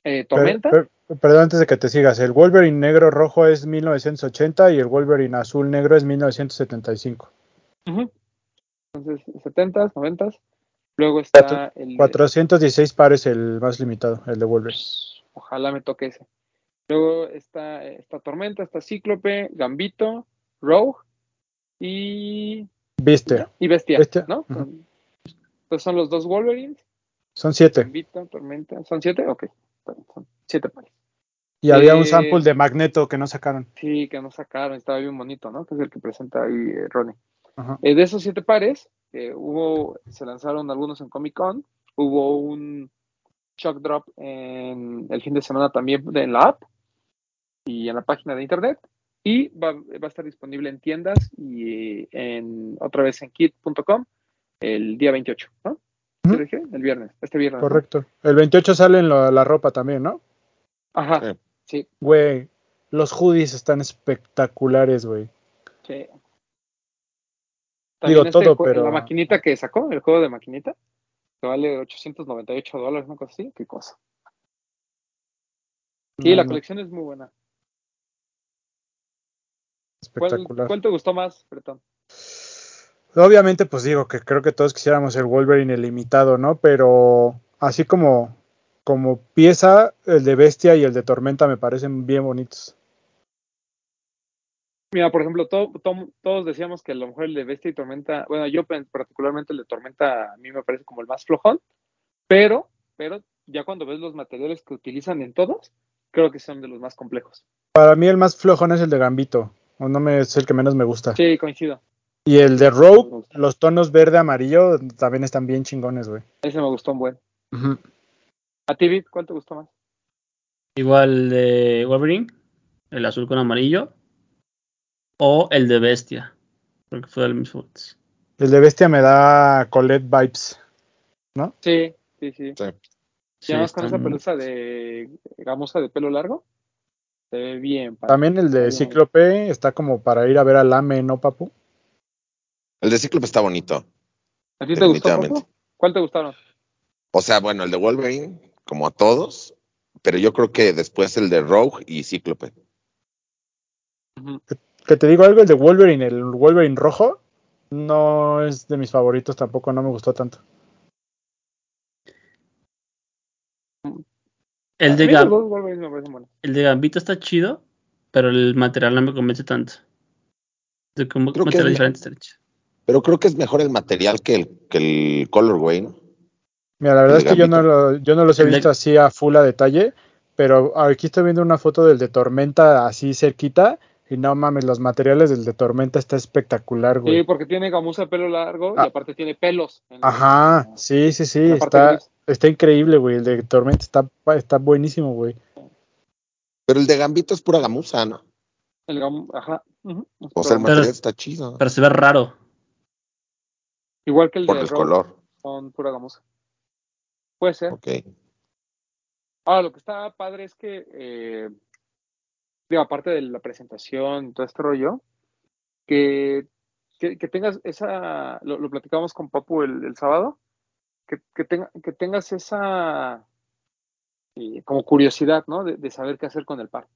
Eh, Tormenta. Per- per- perdón, antes de que te sigas, el Wolverine negro rojo es 1980 y el Wolverine azul negro es 1975. Ujú. Entonces, 70s, 90s. Luego está el. de- 416 pares el más limitado, el de Wolverine. Ojalá me toque ese. Luego está esta Tormenta, está Cíclope, Gambito, Rogue y Viste, Y Bestia, Bestia, ¿no? Entonces son los dos Wolverines, son siete. Tormenta. ¿Son siete? Ok, son siete pares. Y había un Eh, sample de Magneto que no sacaron. Sí, que nos sacaron, estaba bien bonito, ¿no? Que es el que presenta ahí eh, Ronnie. Eh, de esos siete pares, hubo, se lanzaron algunos en Comic Con, hubo un shock drop en el fin de semana también en la app y en la página de internet y va, va a estar disponible en tiendas y en otra vez en kit.com el día 28, ¿no? El viernes, este viernes. Correcto. El 28 sale en la, la ropa también, ¿no? Ajá, Sí. sí, Güey, los hoodies están espectaculares, güey. sí. Digo, este todo, pero- La maquinita que sacó, el juego de maquinita, que vale 898 dólares, una cosa así, qué cosa. Sí, No, la no, colección es muy buena. ¿Cuál, espectacular. cuál te gustó más, Bretón? Obviamente, pues digo que creo que todos quisiéramos el Wolverine ilimitado, ¿no? Pero así como como pieza, el de Bestia y el de Tormenta me parecen bien bonitos. Mira, por ejemplo, to- to- todos decíamos que a lo mejor el de Bestia y Tormenta, bueno, yo particularmente el de Tormenta a mí me parece como el más flojón, pero, pero ya cuando ves los materiales que utilizan en todos, creo que son de los más complejos. Para mí el más flojón es el de Gambito. O no me, es el que menos me gusta. Sí, coincido. Y el de Rogue, los tonos verde amarillo también están bien chingones, güey. Ese me gustó un buen. ¿A ti, Vic, cuál te gustó más? Igual de Wolverine, el azul con amarillo. O el de Bestia. Porque fue de mis favoritos. El de Bestia me da Colette vibes. Sí, sí, sí. Sí. Y además con esa pelusa de gamuza de pelo largo, se ve bien. También el de Bien. Cíclope está como para ir a ver al AME, ¿no, papu? El de Cíclope está bonito. ¿A ti te gustó? ¿Cuál te gustaron? O sea, bueno, el de Wolverine, como a todos, pero yo creo que después el de Rogue y Cíclope. Ujú. Que te digo algo, el de Wolverine, el Wolverine rojo, no es de mis favoritos tampoco, no me gustó tanto. El de, Gam- el Gambito está chido, pero el material no me convence tanto. De como Creo que material es- diferente está chido. Pero creo que es mejor el material que el, que el Colorway, ¿no? Mira, la verdad es que yo no, lo- yo no los he visto así a full a detalle, pero aquí estoy viendo una foto del de Tormenta así cerquita y no mames, los materiales del de Tormenta está espectacular, Sí, güey. porque tiene gamuza de pelo largo Ah. y aparte tiene pelos. Ajá, sí, sí, sí, está, gris. está increíble, güey. El de Tormenta está, está buenísimo, güey. Pero el de Gambito es pura gamuza, ¿no? El gamu- ajá. ujú. O sea, el Pero- material está chido. Pero se ve raro. Igual que el Por de el color. son pura gamuza. Puede ser. Ok. Ahora, lo que está padre es que, eh, digo, aparte de la presentación, todo este rollo, que, que, que tengas esa, lo, lo platicamos con Papu el, el sábado, que, que, tenga, que tengas esa eh, como curiosidad, ¿no? De, de saber qué hacer con el par.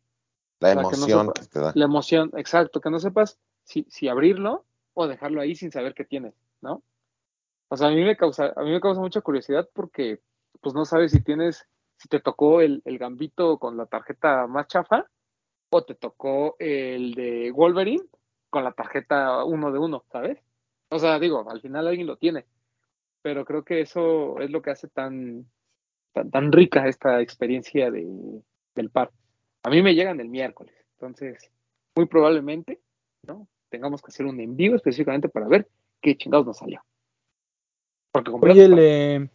La no emoción sepa- que te da. La emoción, exacto, que no sepas si, si abrirlo o dejarlo ahí sin saber qué tienes, ¿no? O sea, a mí me causa, a mí me causa mucha curiosidad porque pues no sabes si tienes, si te tocó el, el gambito con la tarjeta más chafa o te tocó el de Wolverine con la tarjeta uno de uno, ¿sabes? O sea, digo, al final alguien lo tiene, pero creo que eso es lo que hace tan, tan, tan rica esta experiencia de, del par. A mí me llegan el miércoles, entonces muy probablemente, ¿no? Tengamos que hacer un en vivo específicamente para ver qué chingados nos salió. Porque Oye, le,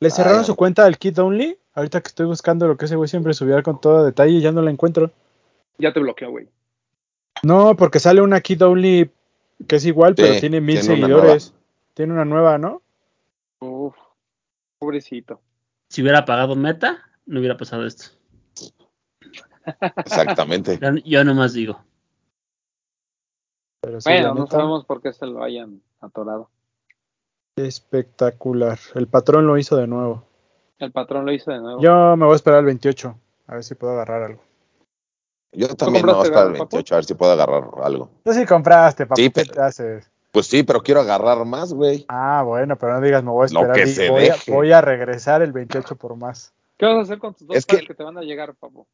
le cerraron Ay, su cuenta al Kid Only. Ahorita que estoy buscando lo que ese güey siempre subía con todo detalle y ya no la encuentro. Ya te bloqueó, güey. No, porque sale una Kid Only que es igual, Sí, pero tiene mil tiene una seguidores. Tiene una nueva, ¿no? Uf, pobrecito. Si hubiera pagado Meta, no hubiera pasado esto. Exactamente. Yo, yo nomás digo. Pero sí, Bueno, no sabemos por qué se lo hayan atorado. espectacular. El patrón lo hizo de nuevo. El patrón lo hizo de nuevo. Yo me voy a esperar al 28. A ver si puedo agarrar algo. Yo también me voy a compraste estar el Papu? 28 a ver si puedo agarrar algo. Tú sí compraste, papá. Sí, ¿Qué pero- te haces? Pues sí, pero quiero agarrar más, güey. Ah, bueno, pero no digas, me voy a Lo esperar. que di- se voy, a, deje. voy a regresar el 28 por más. ¿Qué vas a hacer con tus dos Es que- que te van a llegar, papu?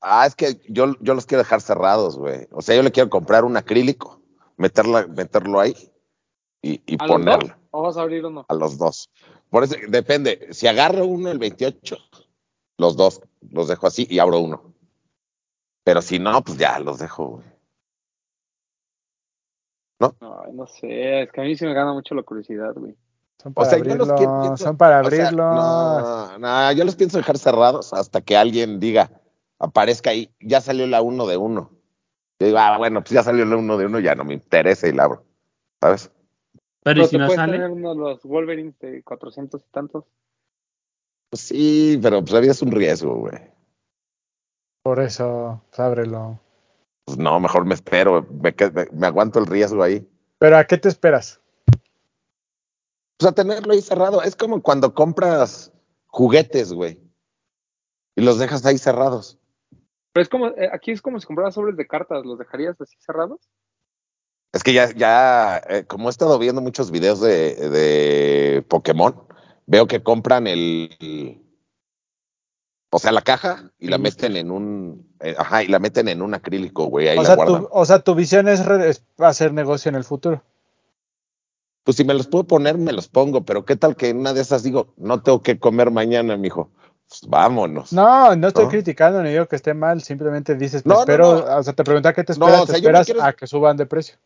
Ah, es que yo, yo los quiero dejar cerrados, güey. O sea, yo le quiero comprar un acrílico, meterla, meterlo ahí y, y ¿A los dos? ponerlo ¿O vas a abrir uno? a los dos. Por eso, depende. Si agarro uno el 28, los dos los dejo así y abro uno. Pero si no, pues ya los dejo, güey. Ay, no sé, es que a mí sí me gana mucho la curiosidad, güey. Son O para sea, yo los abrirlo. quiero- pienso- son para o sea, abrirlo. no, no, yo los pienso dejar cerrados hasta que alguien diga, aparezca ahí, ya salió la uno de uno. Yo digo, ah, bueno, pues ya salió la uno de uno, ya no me interesa y la abro. ¿Sabes? Pero, ¿y si no sale? tener uno de los Wolverines de 400 y tantos. Pues sí, pero pues es un riesgo, güey. Por eso, pues, ábrelo. Pues no, mejor me espero, me, me- me aguanto el riesgo ahí. Pero ¿a qué te esperas? Pues a tenerlo ahí cerrado. Es como cuando compras juguetes, güey. Y los dejas ahí cerrados. Pero es como, eh, aquí es como si compraras sobres de cartas, ¿los dejarías así cerrados? Es que ya, ya, eh, como he estado viendo muchos videos de, de Pokémon, veo que compran el, O sea, la caja y la Sí, meten en un, eh, ajá, y la meten en un acrílico, güey, ahí O la sea, guardan. tu, o sea, tu visión es, hacer negocio en el futuro. Pues si me los puedo poner, me los pongo, pero qué tal que en una de esas digo, no tengo que comer mañana, mijo. Pues vámonos. No, no estoy ¿No? criticando ni digo que esté mal, simplemente dices, No, no. o sea, te pregunta qué te esperas, o sea, te yo me esperas quiero- a que suban de precio.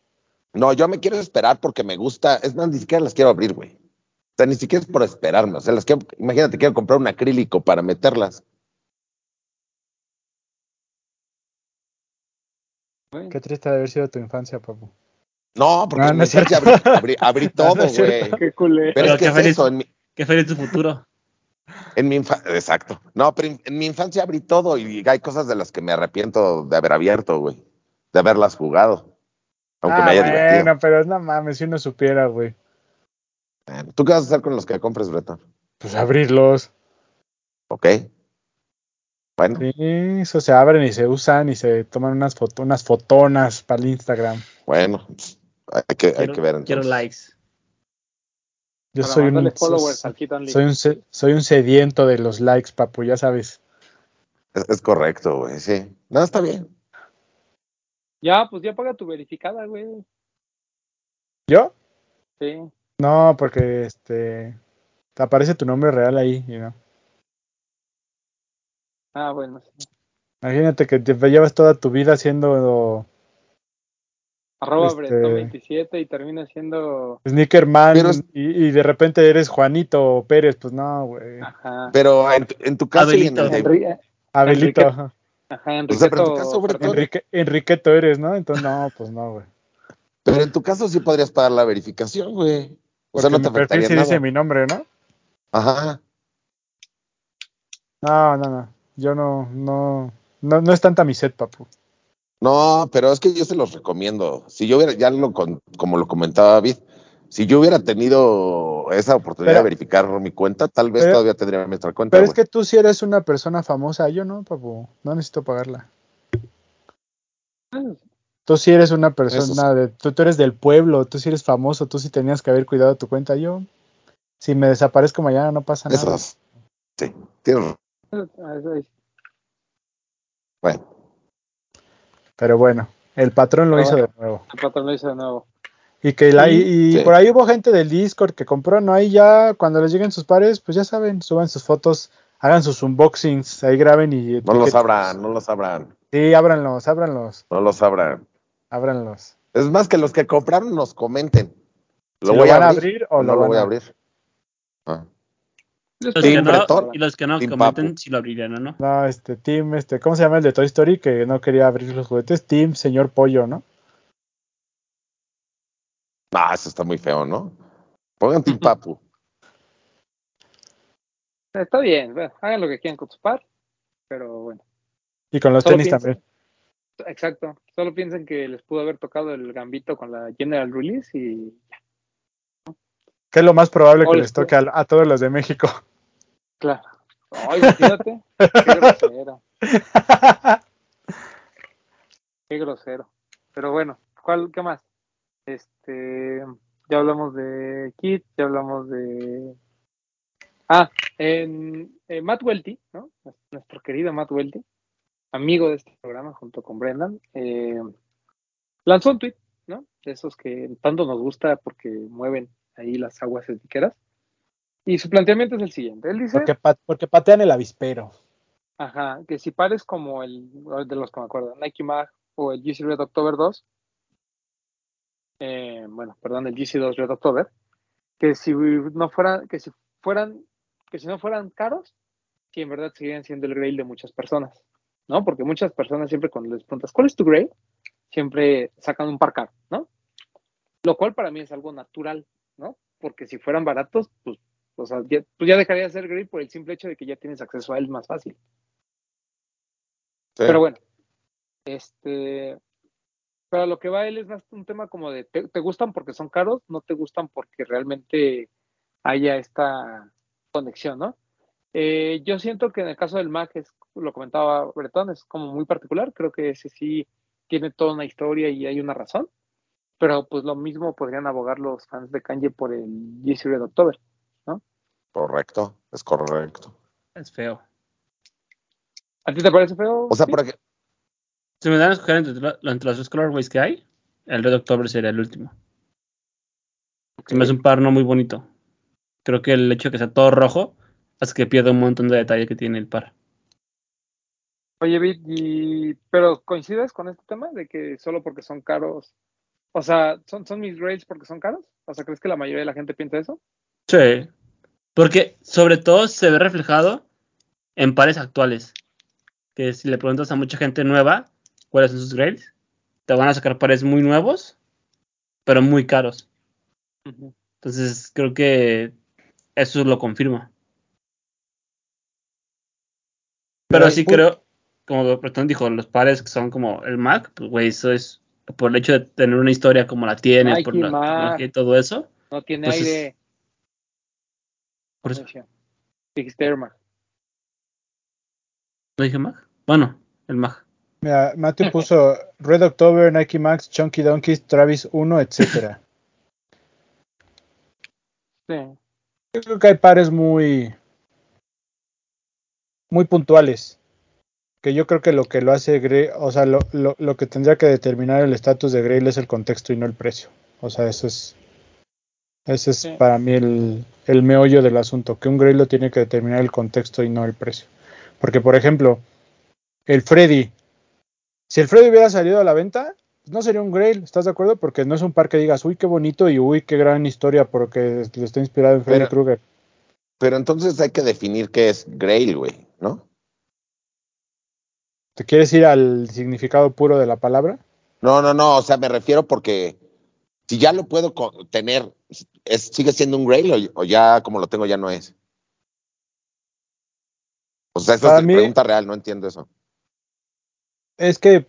No, yo me quiero esperar porque me gusta, es más, ni siquiera las quiero abrir, güey. O sea, ni siquiera es por esperarme, o sea, las quiero, imagínate, quiero comprar un acrílico para meterlas. Güey. Qué triste de haber sido tu infancia, papu. No, porque No, en no mi es cierto. infancia abrí, abrí- abrí No, todo, no güey. Qué culé. Pero Pero es que qué es feliz. eso, en mi, Qué feliz tu futuro. en mi infa- exacto. No, pero en, mi infancia abrí todo y hay cosas de las que me arrepiento de haber abierto, güey. De haberlas jugado. Aunque ah, me haya bueno, divertido. pero no mames, si uno supiera, güey. Bueno, ¿Tú qué vas a hacer con los que compres, Bretón? Pues abrirlos. ¿Ok? Bueno, Sí, eso se abren y se usan y se toman unas foto, unas fotonas para el Instagram. bueno, hay que, hay Quiero, que ver entonces. quiero likes. Yo Para soy un, followers soy, un soy un sediento de los likes, papu, ya sabes. Es, es correcto, güey, sí. No, está bien. Ya, pues ya paga tu verificada, güey. ¿Yo? Sí. No, porque este te aparece tu nombre real ahí, you know. Ah, bueno, sí. Imagínate que te llevas toda tu vida haciendo Arroba Este- Bretón 27 y termina siendo. Sneakerman Pero y, y de repente eres Juanito Pérez, pues no, güey. Ajá. Pero en, tu- en tu caso y en Abelito. el de- Enri- Abelito, Enrique- ajá. Ajá, O sea, pero en tu Enriqueto caso. Enrique, Enriqueto eres, ¿no? Entonces no, pues no, güey. pero en tu caso sí podrías pagar la verificación, güey. O Porque sea, no en te mi perfil afectaría sí nada. dice mi nombre, ¿no? Ajá. No, no, no. Yo no, no, no, no es tanta mi set, papu. No, pero es que yo se los recomiendo. Si yo hubiera, ya lo con- como lo comentaba David, si yo hubiera tenido esa oportunidad Pero- de verificar mi cuenta, tal vez pero- todavía tendría nuestra cuenta. Pero es que tú sí eres una persona famosa, yo no, papu. No necesito pagarla. Tú sí eres una persona de, tú, tú eres del pueblo, tú sí eres famoso, tú sí tenías que haber cuidado tu cuenta. Yo, si me desaparezco mañana, no pasa nada. Esos. Sí, tienes Bueno, Pero bueno, el patrón lo Pero hizo bueno. de nuevo. El patrón lo hizo de nuevo. Y que la, y, y Sí. por ahí hubo gente del Discord que compró, ¿no? Ahí ya, cuando les lleguen sus pares, pues ya saben, suban sus fotos, hagan sus unboxings, ahí graben y no los abran, no los abran, Sí, ábranlos, ábranlos, no los abran. ábranlos. Es más que los que compraron nos comenten. Si lo van a abrir o no lo lo van voy a a- abrir. Ah. Los Team que no, y los que no Team comenten Papu. si lo abrirían o no. No, este, Team, este, ¿cómo se llama el de Toy Story? Que no quería abrir los juguetes. Team, señor pollo, ¿no? Ah, eso está muy feo, ¿no? Pongan Team Papu. Está bien, bueno, hagan lo que quieran con su par, pero bueno. Y con los Solo tenis también. Exacto. Solo piensen que les pudo haber tocado el gambito con la General Release y Que es lo más probable que les toque a, a todos los de México. Claro. Ay, imagínate. Qué grosero. Qué grosero. Pero bueno, ¿cuál, ¿qué más? Este, ya hablamos de Kit, ya hablamos de. Ah, en, en Matt Welty, ¿no? Nuestro querido Matt Welty, amigo de este programa junto con Brendan, eh, lanzó un tweet, ¿no? De esos que tanto nos gusta porque mueven ahí las aguas etiqueras. Y su planteamiento es el siguiente. Él dice. Porque, pa- porque patean el avispero. Ajá, que si pares como el de los que me acuerdo, Nike Mag o el GC Red October 2, eh, bueno, perdón, el GC 2 Red October, que si no fueran, que si fueran, que si no fueran caros, si en verdad seguirían siendo el grail de muchas personas, ¿no? Porque muchas personas siempre cuando les preguntas, ¿cuál es tu grail? Siempre sacan un par caro, ¿no? Lo cual para mí es algo natural, ¿no? Porque si fueran baratos, pues, o sea, ya, pues ya dejaría de ser grail por el simple hecho de que ya tienes acceso a él más fácil. Sí. Pero bueno, este, pero a lo que va él es más un tema como de, ¿te, te gustan porque son caros? ¿No te gustan porque realmente haya esta conexión, no? Eh, yo siento que en el caso del Mac, es, lo comentaba Bretón, es como muy particular, creo que ese sí tiene toda una historia y hay una razón, pero pues lo mismo podrían abogar los fans de Kanye por el GC Red October. Correcto, es correcto. Es feo. ¿A ti te parece feo? O sea, Sí. por ejemplo, Si me dan a escoger entre, lo- entre los dos colorways que hay, el Red October sería el último. Se me hace un par no muy bonito. Creo que el hecho de que sea todo rojo hace que pierda un montón de detalle que tiene el par. Oye, Vid, y... pero ¿coincides con este tema de que solo porque son caros, o sea, son, son mis grades porque son caros? O sea, ¿crees que la mayoría de la gente piensa eso? Sí. Porque sobre todo se ve reflejado en pares actuales. Que si le preguntas a mucha gente nueva cuáles son sus grades, te van a sacar pares muy nuevos, pero muy caros. Entonces creo que eso lo confirma. Pero Pero sí creo, como Bretón dijo, los pares que son como el Mac, pues güey, eso es por el hecho de tener una historia como la tiene, por la y todo eso. No tiene Entonces, aire. Por eso. Dijiste Air Max. ¿no dije Mac? Bueno, el Mac. Mira, Matthew puso Red October, Nike Max, Chunky Donkeys, Travis 1, etcétera. Sí. Yo creo que hay pares muy muy puntuales. Que yo creo que lo que lo hace Grail, o sea, lo, lo, lo que tendría que determinar el estatus de Grail es el contexto y no el precio. O sea, eso es ese es Sí. para mí el, el meollo del asunto, que un Grail lo tiene que determinar el contexto y no el precio. Porque, por ejemplo, el Freddy, si el Freddy hubiera salido a la venta, no sería un Grail, ¿estás de acuerdo? Porque no es un par que digas, uy, qué bonito y uy, qué gran historia, porque le está inspirado en Freddy Pero- Krueger. pero entonces hay que definir qué es Grail, güey, ¿no? ¿Te quieres ir al significado puro de la palabra? No, no, no, o sea, me refiero porque si ya lo puedo tener, ¿es, ¿sigue siendo un Grail o, o ya como lo tengo ya no es? O sea, esa es mí- pregunta real, no entiendo eso. Es que,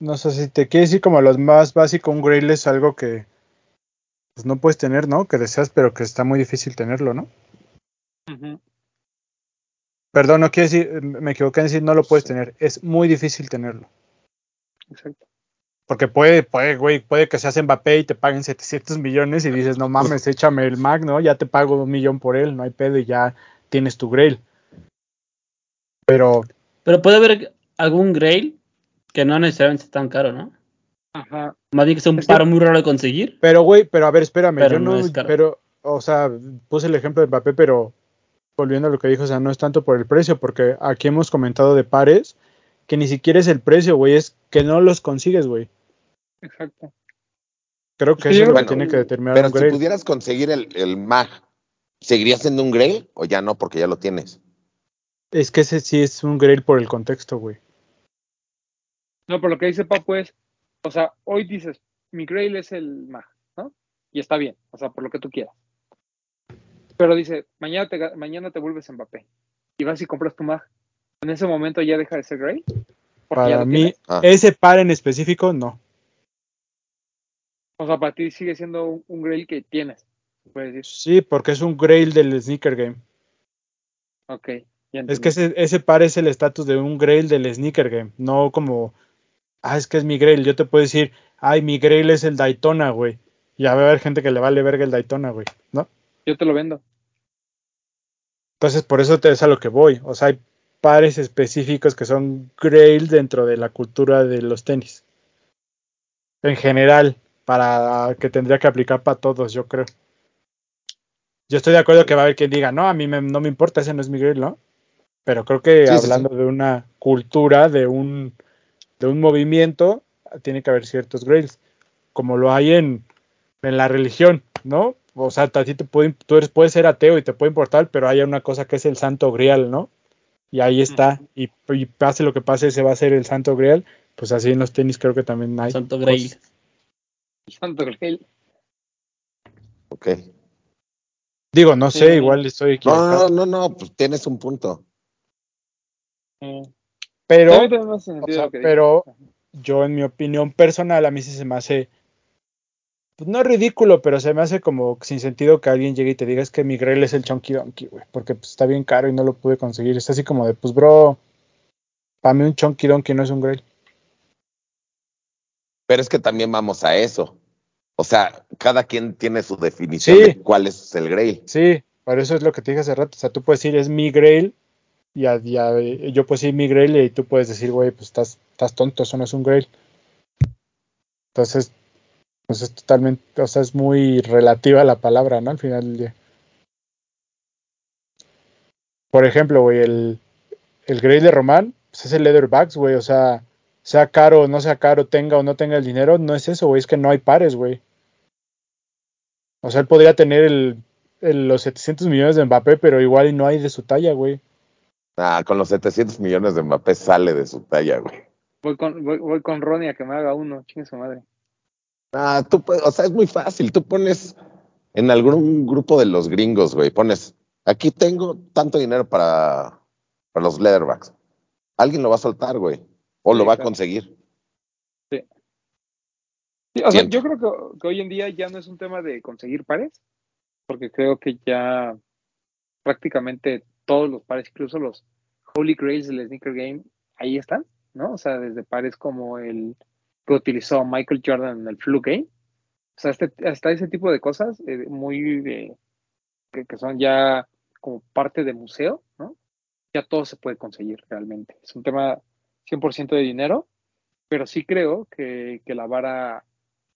no sé si te quieres ir como los más básicos, un Grail es algo que pues, no puedes tener, ¿no? Que deseas, pero que está muy difícil tenerlo, ¿no? Perdón, no quiero decir, me equivoqué en decir no lo puedes tener, es muy difícil tenerlo. Exacto. Porque puede, puede, güey, puede que seas Mbappé y te paguen 700 millones y dices, no mames, échame el Mac, ¿no? Ya te pago un millón por él, no hay pedo y ya tienes tu Grail. Pero, Pero puede haber algún Grail que no necesariamente es tan caro, ¿no? Ajá. Más bien que sea un Es que- paro muy raro de conseguir. pero, güey, pero a ver, espérame, Pero yo no no, es caro. pero, o sea, puse el ejemplo de Mbappé, pero volviendo a lo que dijo, o sea, no es tanto por el precio, porque aquí hemos comentado de pares que ni siquiera es el precio, güey, es que no los consigues, güey. Exacto. Creo que que eso es lo que tiene que determinar Pero un si Grail. pudieras conseguir el, el Mag, ¿seguiría siendo un Grail o ya no porque ya lo tienes? Es que ese sí es un Grail por el contexto, güey. No, pero lo que dice Papu es, o sea, hoy dices, mi Grail es el Mag, ¿no? Y está bien, o sea, por lo que tú quieras. Pero dice, mañana te, mañana te vuelves Mbappé y vas y compras tu Mag. En ese momento ya deja de ser Grail. Porque ya Para mí, tienes. Ah. ese par en específico, no. O sea, para ti sigue siendo un, un Grail que tienes. Puedes decir, Sí, porque es un Grail del Sneaker Game. ok, ya Es que ese, ese par es el estatus de un Grail del Sneaker Game, no como, ah, es que es mi Grail. Yo te puedo decir, ay, mi Grail es el Daytona, güey. Y va a haber gente que le vale verga el Daytona, güey, ¿no? Yo te lo vendo. Entonces, por eso te es a lo que voy. O sea, hay pares específicos que son Grail dentro de la cultura de los tenis. En general, para que tendría que aplicar para todos, yo creo. Yo estoy de acuerdo que va a haber quien diga, no, a mí me- no me importa, ese no es mi Grail, ¿no? Pero creo que Sí, sí, hablando de una cultura, de un, de un movimiento, tiene que haber ciertos Grails. Como lo hay en, en la religión, ¿no? O sea, a ti te puede, tú eres, puedes ser ateo y te puede importar, pero hay una cosa que es el santo grial, ¿no? Y ahí está. Y, y pase lo que pase, ese va a ser el santo grial. Pues así en los tenis creo que también hay. Santo Grail. cosas. Santo Grail. Ok. Digo, no sé, Sí. igual estoy No, equivocado. no, no, no, pues tienes un punto. Eh, pero, o sea, pero yo en mi opinión personal, a mí sí se me hace, pues no ridículo, pero se me hace como sin sentido que alguien llegue y te diga es que mi Grail es el Chunky Donkey, güey, porque pues, está bien caro y no lo pude conseguir. Es así como de, pues bro, para mí un Chunky Donkey no es un Grail. Pero es que también vamos a eso. O sea, cada quien tiene su definición Sí. de cuál es el Grail. Sí, por eso es lo que te dije hace rato. O sea, tú puedes decir es mi Grail y a, y a- yo pues sí mi Grail y tú puedes decir, güey, pues estás, estás tonto, eso no es un Grail. Entonces, pues es totalmente, o sea, es muy relativa la palabra, ¿no? Al final del día. Por ejemplo, güey, el, el Grail de Román, pues es el Leatherbacks, güey, o sea, sea caro o no sea caro, tenga o no tenga el dinero, no es eso, güey, es que no hay pares, güey. O sea, él podría tener el, el- los 700 millones de Mbappé, pero igual y no hay de su talla, güey. Ah, con los 700 millones de Mbappé sale de su talla, güey. Voy con, voy, voy con Ronnie a que me haga uno, chingue su madre. Ah, tú o sea, es muy fácil. Tú pones en algún grupo de los gringos, güey, pones, aquí tengo tanto dinero para, para los leatherbacks. Alguien lo va a soltar, güey, o lo va a conseguir. Sí, o sea, yo creo que, que hoy en día ya no es un tema de conseguir pares, porque creo que ya prácticamente todos los pares, incluso los Holy Grails del Sneaker Game, ahí están, ¿no? O sea, desde pares como el que utilizó Michael Jordan en el Flu Game. O sea, este- hasta ese tipo de cosas eh, muy de- que, que son ya como parte de museo, ¿no? Ya todo se puede conseguir realmente. Es un tema 100% de dinero, pero sí creo que, que la vara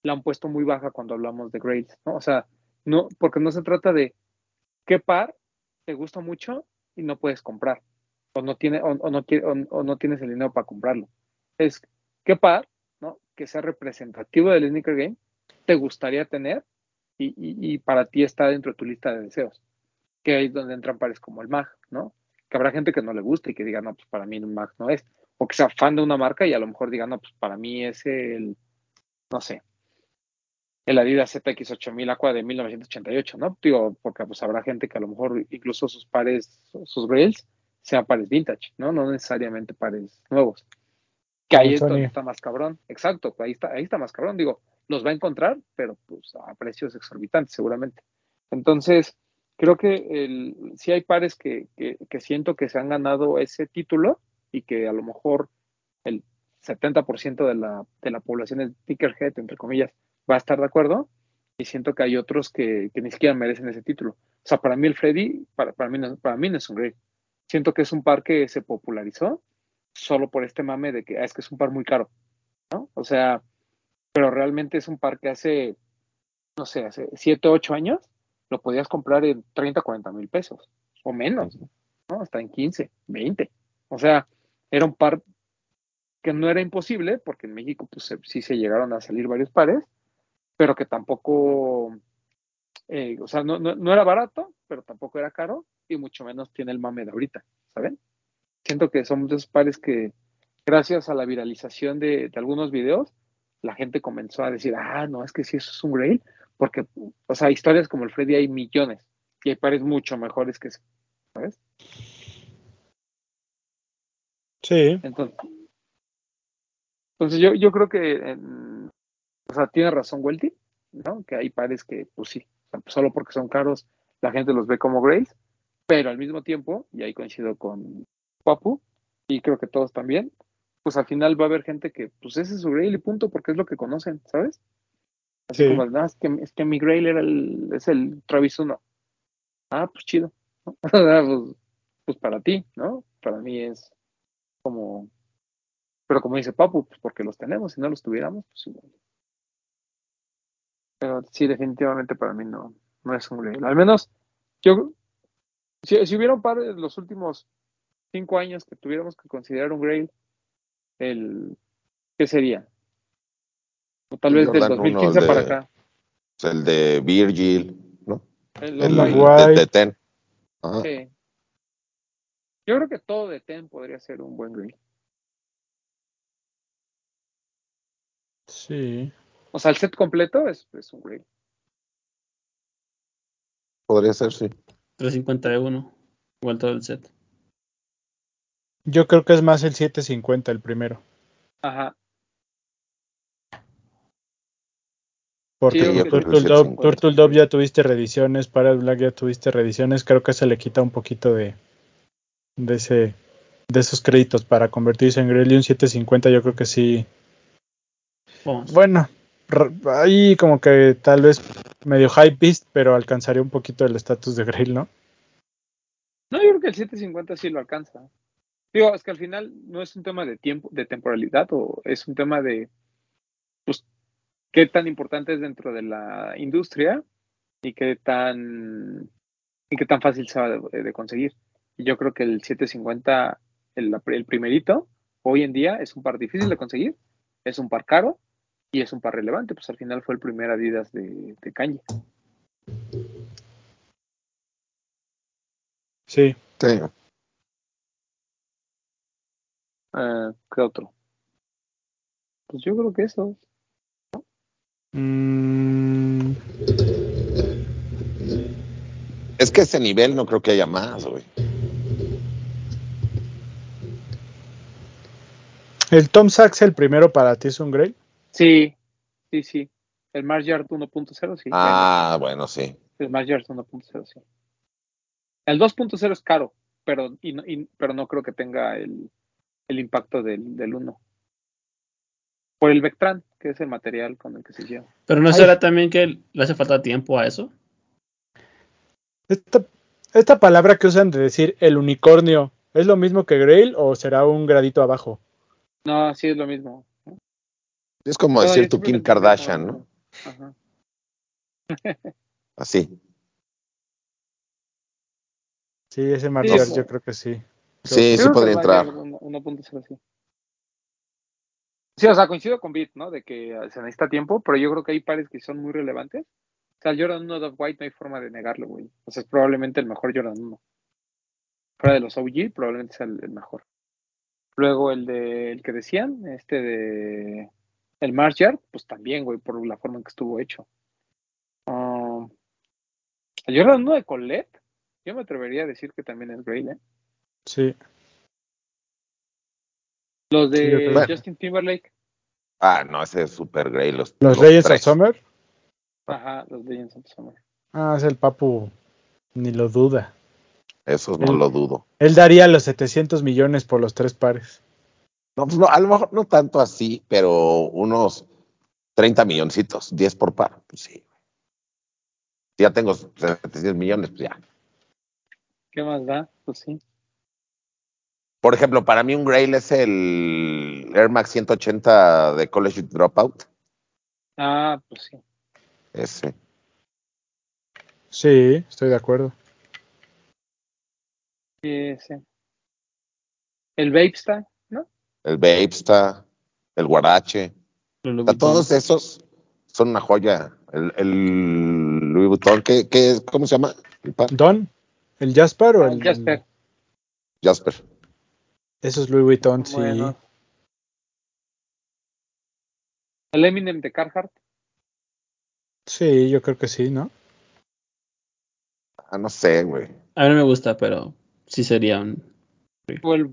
la han puesto muy baja cuando hablamos de grades, ¿no? O sea, no, porque no se trata de qué par te gusta mucho y no puedes comprar, o no, tiene, o, o no, o, o no tienes el dinero para comprarlo. Es qué par, ¿no? Que sea representativo del sneaker game, te gustaría tener y, y- y para ti está dentro de tu lista de deseos. Que ahí es donde entran pares como el MAG, ¿no? Que habrá gente que no le guste y que diga, no, pues para mí el MAG no es. O que sea fan de una marca y a lo mejor diga, no, pues para mí es el, no sé, el Adidas ZX8000 Aqua de 1988, ¿no? Digo, porque pues habrá gente que a lo mejor incluso sus pares, sus grails, sean pares vintage, ¿no? No necesariamente pares nuevos. Que ahí es donde está más cabrón. Exacto, ahí está, ahí está más cabrón. Digo, los va a encontrar, pero pues a precios exorbitantes seguramente. Entonces, creo que el, sí hay pares que, que, que siento que se han ganado ese título y que a lo mejor el 70% de la, de la población es sneakerhead, entre comillas, va a estar de acuerdo. Y siento que hay otros que, que ni siquiera merecen ese título. O sea, para mí el Freddy, para, para, mí, no, para mí no es un great. Siento que es un par que se popularizó solo por este mame de que ah, es que es un par muy caro, ¿no? O sea, pero realmente es un par que hace, no sé, hace 7, 8 años lo podías comprar en 30, 40 mil pesos o menos, ¿no? Hasta en 15, 20. O sea, era un par que no era imposible, porque en México pues sí se llegaron a salir varios pares, pero que tampoco, eh, o sea, no, no, no era barato, pero tampoco era caro y mucho menos tiene el mame de ahorita, ¿saben? Siento que son de esos pares que gracias a la viralización de, de algunos videos, la gente comenzó a decir, ah, no, es que sí, eso es un grail, porque, o sea, historias como el Freddy hay millones y hay pares mucho mejores que ese, ¿sabes? Sí, Entonces, entonces yo, yo creo que, en- o sea, tiene razón Welty, ¿no? Que hay pares que, pues sí, sea, solo porque son caros, la gente los ve como grails, pero al mismo tiempo, y ahí coincido con Papu, y creo que todos también, pues al final va a haber gente que, pues ese es su grail y punto, porque es lo que conocen, ¿sabes? Así Sí. como, no, es que, es que mi grail era el, es el Travis 1. Ah, pues chido. ¿no? pues, pues para ti, ¿no? Para mí es como, pero como dice Papu, pues porque los tenemos, si no los tuviéramos, pues igual. Pero sí, definitivamente para mí no, no es un grail. Al menos, yo, si, si hubiera un par de los últimos cinco años que tuviéramos que considerar un grail, el, ¿qué sería? O tal El vez del Jordan 2015 uno, el para de- acá. El de Virgil, ¿no? El, de, de Ten. Ajá. sí. Yo creo que todo de Ten podría ser un buen grail. sí. O sea, el set completo es, es un grail. Podría ser, sí. 351. Igual todo el set. Yo creo que es más el 750 el primero. Ajá. Porque Sí, yo Turtle, el Dove, 750. Turtle Dove ya tuviste reediciones, para Black ya tuviste reediciones, creo que se le quita un poquito de, de ese de esos créditos para convertirse en Grail y un 750 yo creo que sí. Bueno, ahí como que tal vez medio high beast, pero alcanzaría un poquito el estatus de Grail, ¿no? No, yo creo que el 750 sí lo alcanza. Digo, es que al final no es un tema de tiempo, de temporalidad, o es un tema de, pues, qué tan importante es dentro de la industria y qué tan, y qué tan fácil se va de, de conseguir. Y yo creo que el 750, el, el primerito, hoy en día es un par difícil de conseguir, es un par caro y es un par relevante, pues al final fue el primer Adidas de, de Kanye. Sí. Sí. Eh, ¿Qué otro? Pues yo creo que eso. Mm, Es que ese nivel no creo que haya más, güey. ¿El Tom Sachs el primero para ti es un Grail? Sí, sí, sí. El Mars Yard 1.0, sí. Ah, bueno, sí. El Mars Yard 1.0, sí. El 2.0 es caro, pero, y no, y- pero no creo que tenga el, el impacto del, del 1. Por el Vectran, que es el material con el que se lleva. Pero no Ay. será también que le hace falta tiempo a eso. Esta, esta palabra que usan de decir el unicornio, ¿es lo mismo que Grail o será un gradito abajo? No, sí es lo mismo. Es como No, decir tu Kim Kardashian, ¿no? Ajá. Así. Sí, ese Sí, Martial es- yo creo que sí. Sí, sí Creo podría entrar. Yard 1- 1.0, sí. Sí, o sea, coincido con Bit, ¿no? De que se necesita tiempo, pero yo creo que hay pares que son muy relevantes. O sea, el Jordan 1 de White no hay forma de negarlo, güey. O sea, es probablemente el mejor Jordan 1. Fuera de los OG, probablemente sea el, el mejor. Luego el de el que decían, este de el Mars Yard, pues también, güey, por la forma en que estuvo hecho. Ah, el Jordan 1 de Colette, yo me atrevería a decir que también es Grail, ¿eh? Sí. Los de. Justin Timberlake, Ah, no, ese es super Grey. Los, Los los Legends of. Summer. ajá, los Legends of Summer. Ah, es el Papu, ni lo duda. Esos no lo dudo. Él daría los 700 millones por los tres pares. No, pues no, a lo mejor no tanto así, pero unos 30 milloncitos, 10 por par. Pues sí. Si ya tengo 700 millones, pues ya. ¿Qué más da? Pues sí. Por ejemplo, para mí un Grail es el Air Max 180 de College Dropout. Ah, pues sí. Ese. Sí, estoy de acuerdo. Sí, sí. El Vapesta, ¿no? El Vapesta, el Guarache. O Louis sea, Vuitton. todos esos son una joya. El, el Louis Vuitton, ¿qué, qué, ¿cómo se llama? El? ¿Don? ¿El Jasper o Ah, el el Jasper. Jasper. Eso es Louis Vuitton, sí. Bueno. El Eminem de Carhartt. Sí, yo creo que sí, ¿no? Ah, no sé, güey. A mí no me gusta, pero sí sería un. O el,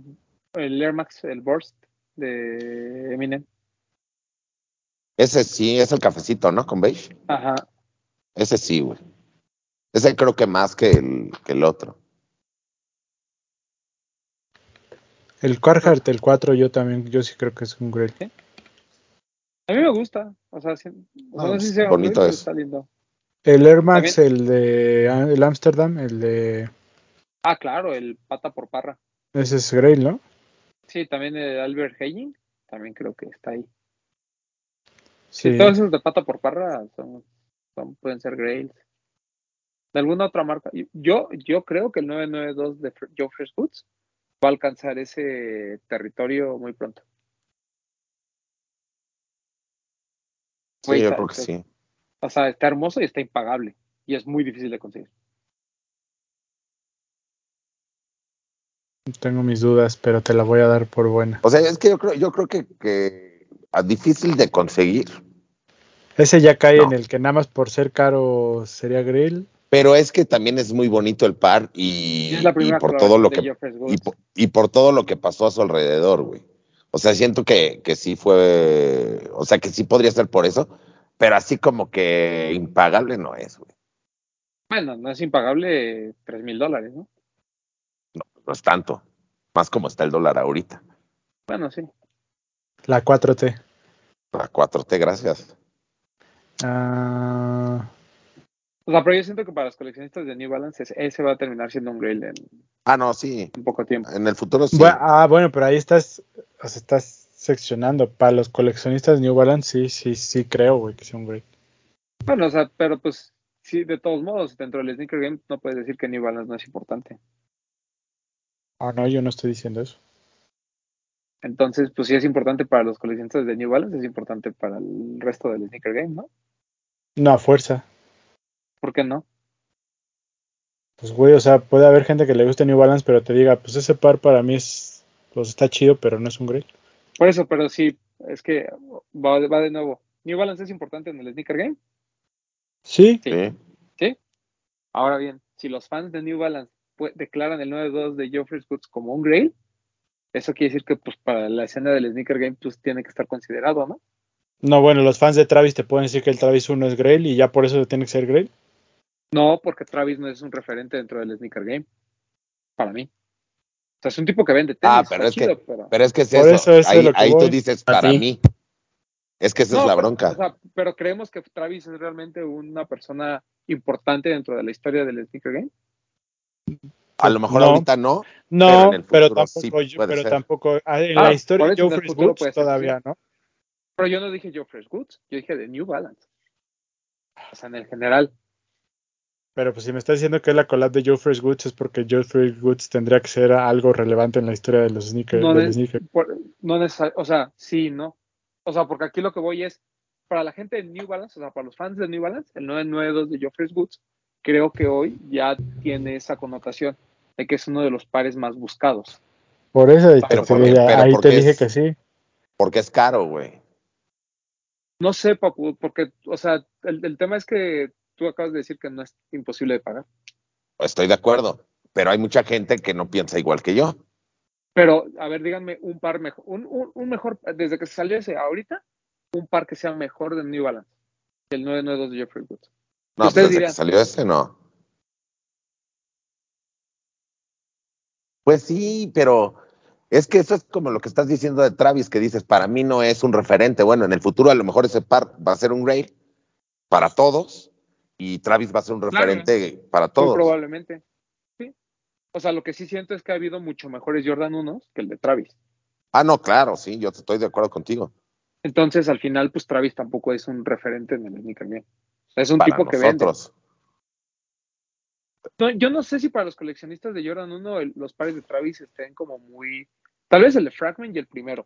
el Air Max, el Burst de Eminem. Ese sí, es el cafecito, ¿no? Con beige. Ajá. Ese sí, güey. Ese creo que más que el, que el otro. El Carhartt, el 4, yo también, yo sí creo que es un Grail. A mí me gusta. O sea, o sea, No, sé si sea un bonito pero es. está lindo. El Air Max, el de el Amsterdam, el de Ah, claro, el Pata por Parra. ese es Grail, ¿no? Sí, también el Albert Heying. También creo que está ahí. Sí. Sí, todos esos de Pata por Parra son, son- pueden ser Grails. De alguna otra marca. Yo, yo creo que el 992 de Joe Fresh Foods va a alcanzar ese territorio muy pronto. Sí, yo está- creo que está- sí. O sea, está hermoso y está impagable. Y es muy difícil de conseguir. Tengo mis dudas, pero te la voy a dar por buena. O sea, es que yo creo, yo creo que, que es difícil de conseguir. Ese ya cae No. en el que nada más por ser caro sería Grail. Pero es que también es muy bonito el par y, por todo lo que y por, y por todo lo que pasó a su alrededor, güey. O sea, siento que, que sí fue, o sea, que sí podría ser por eso, pero así como que impagable no es, güey. Bueno, no es impagable 3 mil dólares, ¿no? No es tanto, más como está el dólar ahorita. Bueno, sí. La 4T. La 4T, gracias. Ah, O sea, pero yo siento que para los coleccionistas de New Balance ese, va a terminar siendo un Grail en, Ah, no, sí. en poco tiempo. En el futuro sí. Bueno, ah, bueno, pero ahí estás, o sea, estás seccionando. Para los coleccionistas de New Balance, sí, sí, sí creo, güey, que sea un great. Bueno, o sea, pero pues sí, de todos modos, dentro del sneaker game no puedes decir que New Balance no es importante. Ah, no, yo no estoy diciendo eso. Entonces, pues sí es importante para los coleccionistas de New Balance, es importante para el resto del sneaker game, ¿no? No, a fuerza. ¿Por qué no? Pues, güey, o sea, puede haber gente que le guste New Balance, pero te diga, pues ese par para mí es, pues está chido, pero no es un great. Por eso, pero sí, es que va, va de nuevo. New Balance es importante en el sneaker game. Sí, Sí. Sí. Ahora bien, si los fans de New Balance declaran el 9-2 de Geoffrey Goods como un grail, eso quiere decir que pues para la escena del sneaker game pues tiene que estar considerado, ¿no? no, bueno, los fans de Travis te pueden decir que el Travis 1 es Grail y ya por eso tiene que ser Grail. No, porque Travis no es un referente dentro del sneaker game. Para mí. O sea, es un tipo que vende tenis. Ah, pero es que- pero- Pero es que es Por eso. eso, eso es ahí lo que ahí tú dices para ti. mí. Es que esa No, es la pero, bronca. o sea, pero creemos que Travis es realmente una persona importante dentro de la historia del sneaker game. A lo mejor no. ahorita no. No, Pero en el pero futuro sí tampoco, yo- puede pero ser. tampoco, ah, en Ah, la historia por de Woods puede ser, todavía, ¿no? Pero yo no dije Geoffrey Goods, yo dije de New Balance. O sea, en el general. Pero pues si me estás diciendo que es la collab de Geoffrey Woods es porque Geoffrey Woods tendría que ser algo relevante en la historia de los sneakers. No, del de- sneaker. por- no necesar- o sea, sí, no. O sea, porque aquí lo que voy es, para la gente de New Balance, o sea, para los fans de New Balance, el 992 de Geoffrey Goods, creo que hoy ya tiene esa connotación de que es uno de los pares más buscados. Por eso te- Pero te porque- dije- pero ahí te dije es- que sí. Porque es caro, güey. No sé, Papu, porque, o sea, el, el tema es que tú acabas de decir que no es imposible de pagar. Estoy de acuerdo. Pero hay mucha gente que no piensa igual que yo. Pero, a ver, díganme un par mejor, un, un, un mejor, desde que se salió ese ahorita, un par que sea mejor de New Balance, que el 992 de Jeffrey Woods. No, Ustedes desde que salió este, no. Pues sí, pero es que eso es como lo que estás diciendo de Travis, que dices, para mí no es un referente. Bueno, en el futuro a lo mejor ese par va a ser un Grail para todos y Travis va a ser un Claro. referente para Muy todos. probablemente. Sí. O sea, lo que sí siento es que ha habido mucho mejores Jordan 1 que el de Travis. Ah, no, claro, sí, yo estoy de acuerdo contigo. Entonces, al final, pues Travis tampoco es un referente en el sneaker game. Es un para tipo que vende. nosotros. No, yo no sé si para los coleccionistas de Jordan 1 el- los pares de Travis estén como muy. Tal vez el de Fragment y el primero,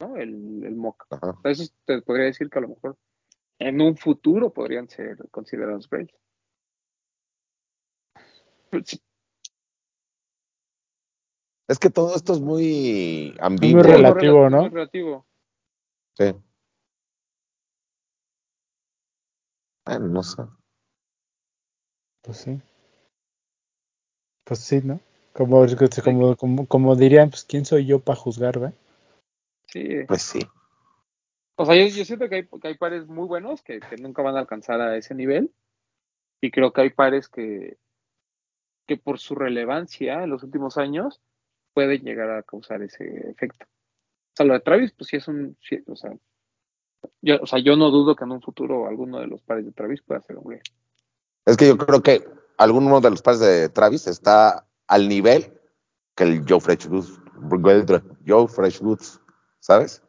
¿no? El, el mock. Ajá. Eso te podría decir que a lo mejor en un futuro podrían ser considerados greats. Pues, Es que todo esto es muy muy ambiguo. relativo, muy ¿no? muy relativo. Sí. Bueno, no sé. Pues sí. Pues sí, ¿no? Como, como, como, como dirían, pues quién soy yo para juzgar, ¿verdad? Sí. Pues sí. O sea, yo, yo siento que hay, que hay pares muy buenos que, que nunca van a alcanzar a ese nivel. Y creo que hay pares que, que por su relevancia en los últimos años pueden llegar a causar ese efecto. O sea, lo de Travis, pues sí es un. sí, o, sea, yo, o sea, yo no dudo que en un futuro alguno de los pares de Travis pueda ser güey. Es que yo creo que alguno de los pares de Travis está al nivel que el Joe Fresh Goods, Joe Fresh Goods, ¿sabes?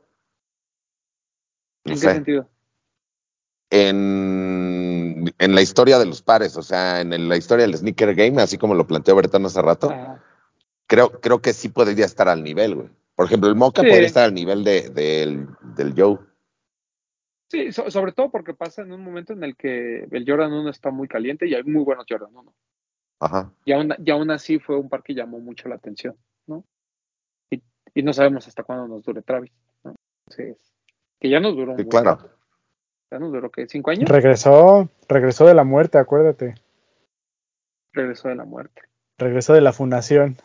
No ¿En qué sentido? En, en la historia de los pares, o sea, en el- la historia del sneaker game, así como lo planteó Bertano hace rato, creo, creo que sí podría estar al nivel, güey. Por ejemplo, el Mocha Sí. podría estar al nivel de, del, del Joe. Sí, so- sobre todo porque pasa en un momento en el que el Jordan 1 está muy caliente y hay muy buenos Jordan 1. Ajá. Y aún, y aún así fue un par que llamó mucho la atención, ¿no? Y, y no sabemos hasta cuándo nos dure Travis, ¿no? Entonces, que ya nos duró un Sí, buen claro. rato. Ya nos duró, ¿qué? ¿Cinco años? Regresó, regresó de la muerte, acuérdate. Regresó de la muerte. Regresó de la fundación.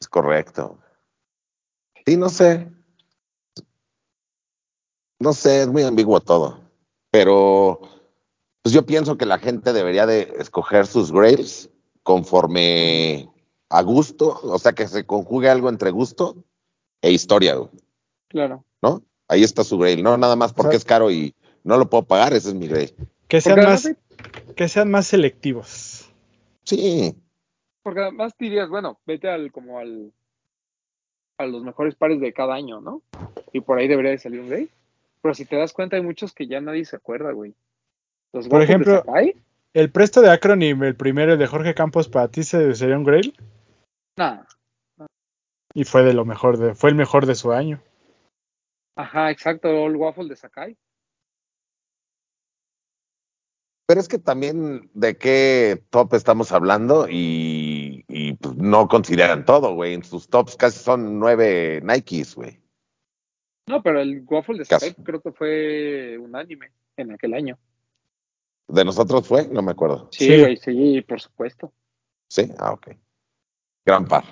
Es correcto. Sí, no sé. No sé, es muy ambiguo todo. Pero pues yo pienso que la gente debería de escoger sus grades conforme a gusto, o sea, que se conjugue algo entre gusto e historia, güey, Claro. ¿no? Ahí está su grade, no nada más porque sea- es caro y no lo puedo pagar, ese es mi grade. Que sean Porque más, además que sean más selectivos. Sí, Porque además dirías, bueno, vete al como al a los mejores pares de cada año, ¿no? Y por ahí debería de salir un Grey. Pero si te das cuenta, hay muchos que ya nadie se acuerda, güey. Los Por de ejemplo, Sakai, El presto de Acronym, el primero, el de Jorge Campos, para ti se- sería un Grail. nah. Y fue de lo mejor, de, fue el mejor de su año. Ajá, exacto, el waffle de Sakai. Pero es que también de qué top estamos hablando y, y, pues, no consideran todo, güey. En sus tops casi son nueve Nikes, güey. No, pero el waffle de Caso. Sakai creo que fue unánime en aquel año. ¿De nosotros fue? No me acuerdo. Sí, Sí. güey, sí, por supuesto. Sí, ah, ok. Gran par.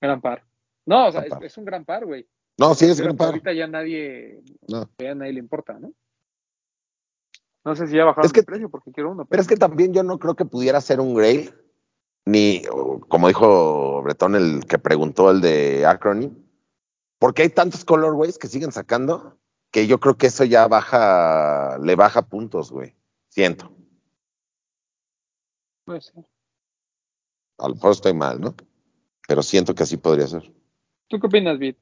Gran par. No, o sea, es, un gran par, güey. No, sí es Pero gran par. Ahorita ya nadie, No. ya nadie le importa, ¿no? No sé si ya bajaron Es que- el precio porque quiero uno. Pero es que también yo no creo que pudiera ser un Grail, ni como dijo Bretón, el que preguntó el de Acronym, porque hay tantos colorways que siguen sacando que yo creo que eso ya baja, le baja puntos, güey. Siento. Puede ser. A lo mejor estoy mal, ¿no? Pero siento que así podría ser. ¿Tú qué opinas, Vid?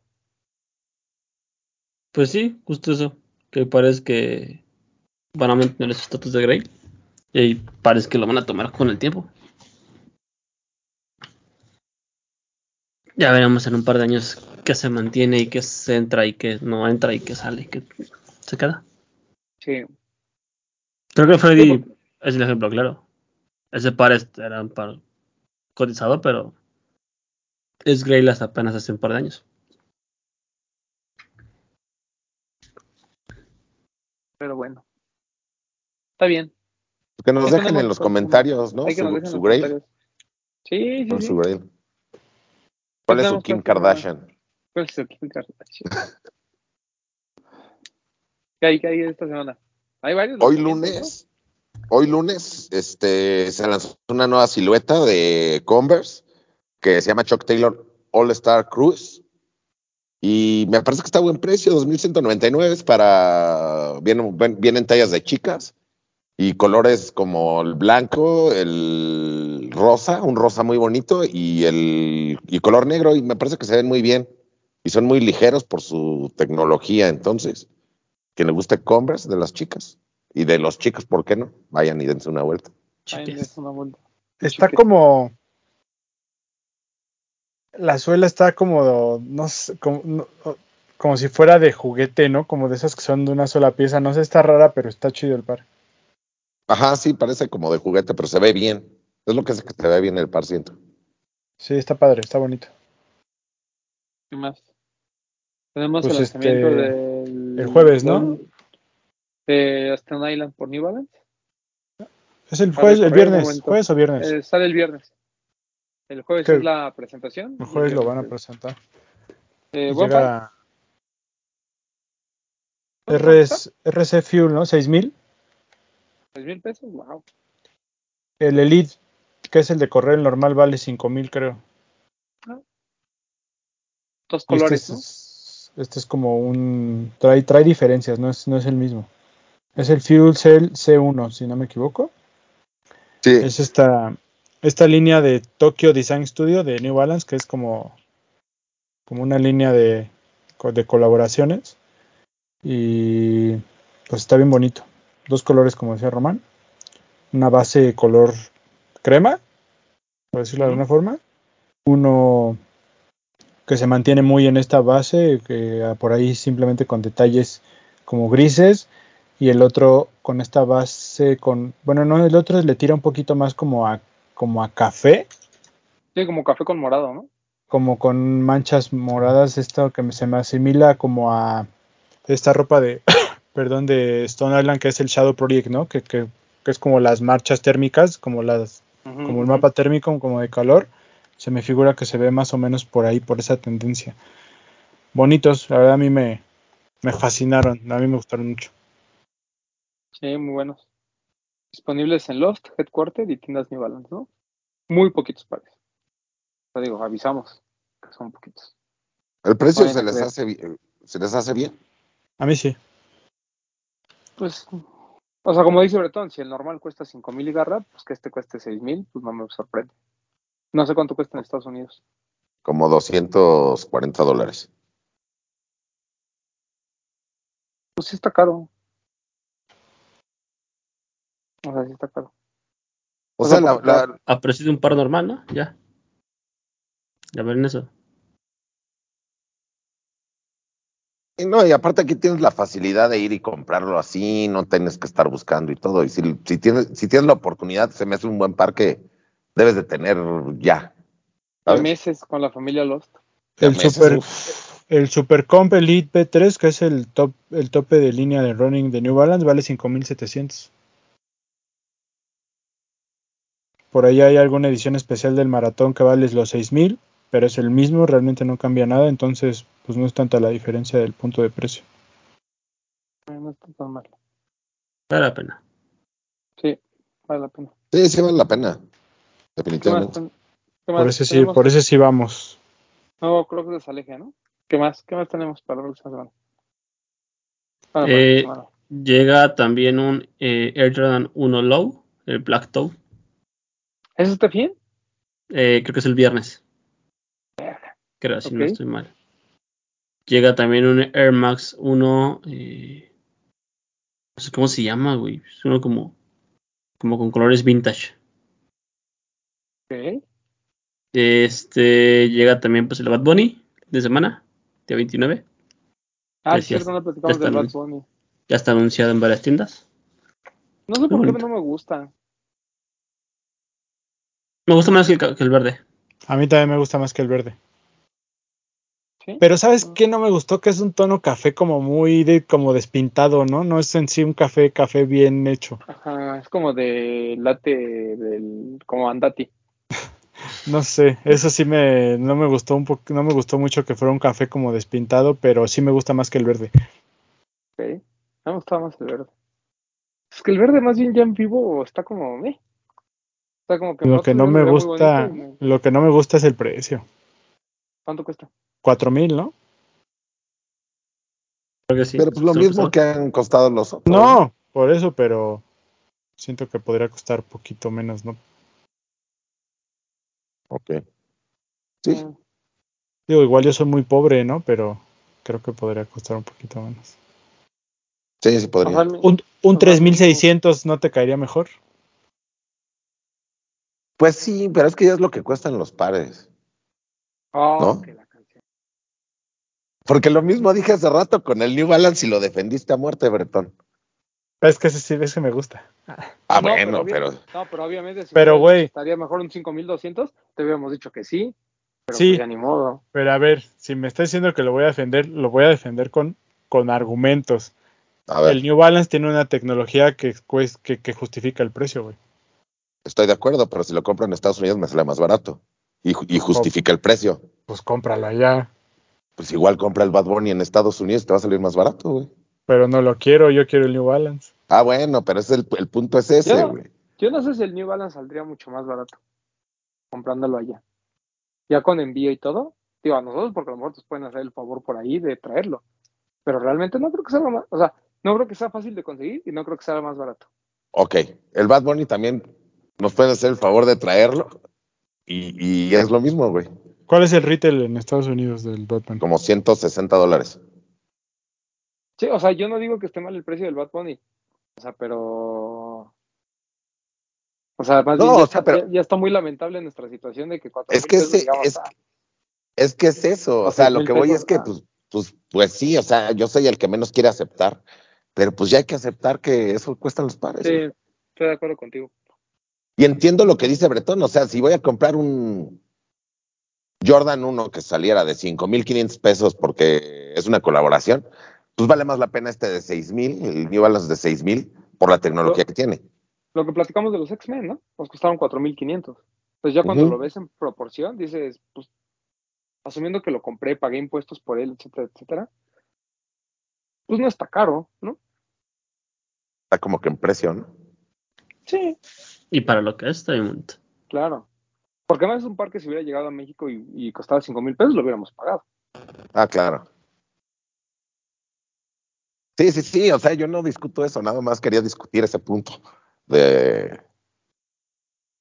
Pues sí, justo eso. Que parece que van a mantener su estatus de Grey. Y parece que lo van a tomar con el tiempo. Ya veremos en un par de años qué se mantiene y qué se entra y qué no entra y qué sale y qué se queda. Sí. Creo que Sí, Freddy es el ejemplo claro. Ese par es- era un par cotizado, pero es Grey hasta apenas hace un par de años. Pero bueno. Está bien. Que nos dejen en los comentarios, ¿no? Su, su Grail. Sí, sí, con sí. su Grail. ¿Cuál es su Kim Kardashian? ¿Cuál es su Kim Kardashian? ¿Qué hay, qué hay esta semana? Hay varios. Hoy lunes, hoy lunes, este, se lanzó una nueva silueta de Converse que se llama Chuck Taylor All Star Cruise. Y me parece que está a buen precio, 2.199 es para, vienen tallas de chicas y colores como el blanco, el rosa, un rosa muy bonito y el y color negro y me parece que se ven muy bien y son muy ligeros por su tecnología, entonces, que le guste Converse de las chicas y de los chicos, ¿por qué no? Vayan y dense una vuelta. Está como. La suela está como. No sé, como, no- como si fuera de juguete, ¿no? Como de esas que son de una sola pieza. No sé, está rara, pero está chido el par. Ajá, sí, parece como de juguete, pero se ve bien. Es lo que hace que se ve bien el par, siento. Sí, está padre, está bonito. ¿Qué más? Tenemos Pues el lanzamiento este, del. el jueves, ¿no? De Aston Island por New Balance. ¿Es el jueves, el viernes? ¿Jueves o viernes? Eh, sale el viernes. El jueves ¿Qué? es la presentación. el jueves lo van a presentar. Eh, par. llega ¿Cuánto RS RC Fuel, ¿no? 6000. ¿Tres mil pesos? Wow. El Elite, que es el de correr el normal, vale 5000, creo. Dos Y este colores, es, este es como un. Trae, trae diferencias, no es, no es el mismo. Es el Fuel Cell C1, si no me equivoco. Sí. Es esta, esta línea de Tokyo Design Studio de New Balance, que es como, como una línea de, de colaboraciones. Y pues está bien bonito. Dos colores, como decía Román. Una base color crema, por decirlo de alguna forma. Uno que se mantiene muy en esta base, que ah, por ahí simplemente con detalles como grises. Y el otro con esta base con, bueno, no, el otro le tira un poquito más como a, como a café, Sí, como café con morado, ¿no? como con manchas moradas, esto que se me asimila como a esta ropa de, perdón, de Stone Island, que es el Shadow Project, ¿no? Que, que, que es como las marchas térmicas, como las, como el mapa térmico, como de calor. Se me figura que se ve más o menos por ahí, por esa tendencia. Bonitos, la verdad a mí me, me fascinaron, a mí me gustaron mucho. Sí, muy buenos. Disponibles en Loft, Headquarter y tiendas New Balance, ¿no? Muy poquitos pares. Te digo, avisamos que son poquitos. El precio se les, hace, se les hace bien. A mí sí. Pues, o sea, como dice Bretón, si el normal cuesta 5 mil y garra, pues que este cueste 6 mil, pues no me sorprende. No sé cuánto cuesta en Estados Unidos. Como 240 dólares. Pues sí está caro. O sea, sí está caro. O O sea, sea, la, la- A precio de un par normal, ¿no? Ya. Ya ven eso. No, y aparte aquí tienes la facilidad de ir y comprarlo así, no tienes que estar buscando y todo. Y si, si tienes, si tienes la oportunidad, se me hace un buen par que debes de tener ya. ¿sabes? meses con la familia Lost. El meses, super, uf. el Super Comp Elite B3, que es el top, el tope de línea de running de New Balance, vale 5700. Por ahí hay alguna edición especial del maratón que vale los 6000, pero es el mismo, realmente no cambia nada, entonces pues no es tanta la diferencia del punto de precio. No está tan mal. Vale la pena. Sí, vale la pena. Sí, sí vale la pena. ¿Qué más, Definitivamente. ten- qué más Por ese sí, por ese sí vamos. Nuevo Crocs de Salegia, ¿no? ¿Qué más? ¿Qué más tenemos para la semana? Para Eh, semana. Llega también un eh, Air Jordan 1 Low, el Black Toe. ¿Eso está bien? Eh, creo que es el viernes. Creo, si no Ok. estoy mal. Llega también un Air Max 1. eh, no sé cómo se llama, güey. Es uno como, como con colores vintage. Ok. Este llega también pues el Bad Bunny de semana, día 29. Ah, Ya es cierto, está- no platicamos ya del Bad está Bunny. Ya está anunciado en varias tiendas. No sé por qué no me gusta. Me gusta más que el, que el verde. A mí también me gusta más que el verde. ¿Sí? Pero ¿sabes qué no me gustó? Que es un tono café como muy de, como despintado, ¿no? No es en sí un café, café bien hecho. Ajá, es como de late del como andati. No sé, eso sí me, no me gustó un poco, no me gustó mucho que fuera un café como despintado, pero sí me gusta más que el verde. Ok. Me gustaba más el verde. Es que el verde más bien ya en vivo está como meh. Está como que Lo que no me gusta, bonito lo que no me gusta es el precio. ¿Cuánto cuesta? Cuatro mil, ¿no? Creo que sí. Pero pues lo mismo que han costado los otros. No, por eso, pero siento que podría costar poquito menos, ¿no? Ok. Sí, Ah, Digo, igual yo soy muy pobre, ¿no? Pero creo que podría costar un poquito menos. sí, sí podría. Un, un Ajá. 3600 no te caería mejor. Pues sí, pero es que ya es lo que cuestan los pares. Oh, ¿no? que la. Porque lo mismo dije hace rato con el New Balance y lo defendiste a muerte, Bretón. Es que ese sí, ese me gusta. Ah, No, bueno, pero No, pero obviamente si Pero, güey. estaría mejor un 5200, te hubiéramos dicho que sí. Pero Sí. pues ya ni modo. Pero a ver, si me está diciendo que lo voy a defender, lo voy a defender con, con argumentos. a ver, El New Balance tiene una tecnología que, cues- que, que justifica el precio, güey. estoy de acuerdo, pero si lo compro en Estados Unidos me sale más barato. Y justifica el precio. Pues cómpralo allá. Pues igual compra el Bad Bunny en Estados Unidos, te va a salir más barato, güey. Pero no lo quiero, yo quiero el New Balance. Ah, bueno, pero es el, el punto es ese, güey. Yo no sé si el New Balance saldría mucho más barato comprándolo allá. Ya con envío y todo. Digo, a nosotros porque a lo mejor nos pueden hacer el favor por ahí de traerlo. Pero realmente no creo que sea lo más, o sea, no creo que sea fácil de conseguir y no creo que sea lo más barato. Ok, el Bad Bunny también nos puede hacer el favor de traerlo. Y, y es lo mismo, güey. ¿Cuál es el retail en Estados Unidos del Batman? Como 160 dólares. Sí, o sea, yo no digo que esté mal el precio del Bad Bunny. O sea, pero. O sea, más No, bien ya, o está, sea, pero- ya- ya está muy lamentable nuestra situación de que cuatro Es que pesos, ese- digamos, es- Es que es eso, o O sea, lo que voy pesos, es que, pues, pues, pues sí, o sea, yo soy el que menos quiere aceptar, pero pues ya hay que aceptar que eso cuesta los pares. sí, estoy de acuerdo contigo. Y entiendo lo que dice Bretón, o sea, si voy a comprar un Jordan 1 que saliera de 5.500 pesos porque es una colaboración, pues vale más la pena este de 6.000, el New Balance de 6.000, por la tecnología Lo- que tiene. Lo que platicamos de los X-Men, ¿no? Nos costaron 4.500. Entonces ya cuando lo ves en proporción, dices, pues, asumiendo que lo compré, pagué impuestos por él, etcétera, etcétera, pues no está caro, ¿no? Está como que en precio, ¿no? Sí, Y para lo que es, bonito. claro. Porque además es un par que si hubiera llegado a México y, y costaba 5 mil pesos, lo hubiéramos pagado. Ah, claro. Sí, sí, sí, o sea, yo no discuto eso, nada más quería discutir ese punto de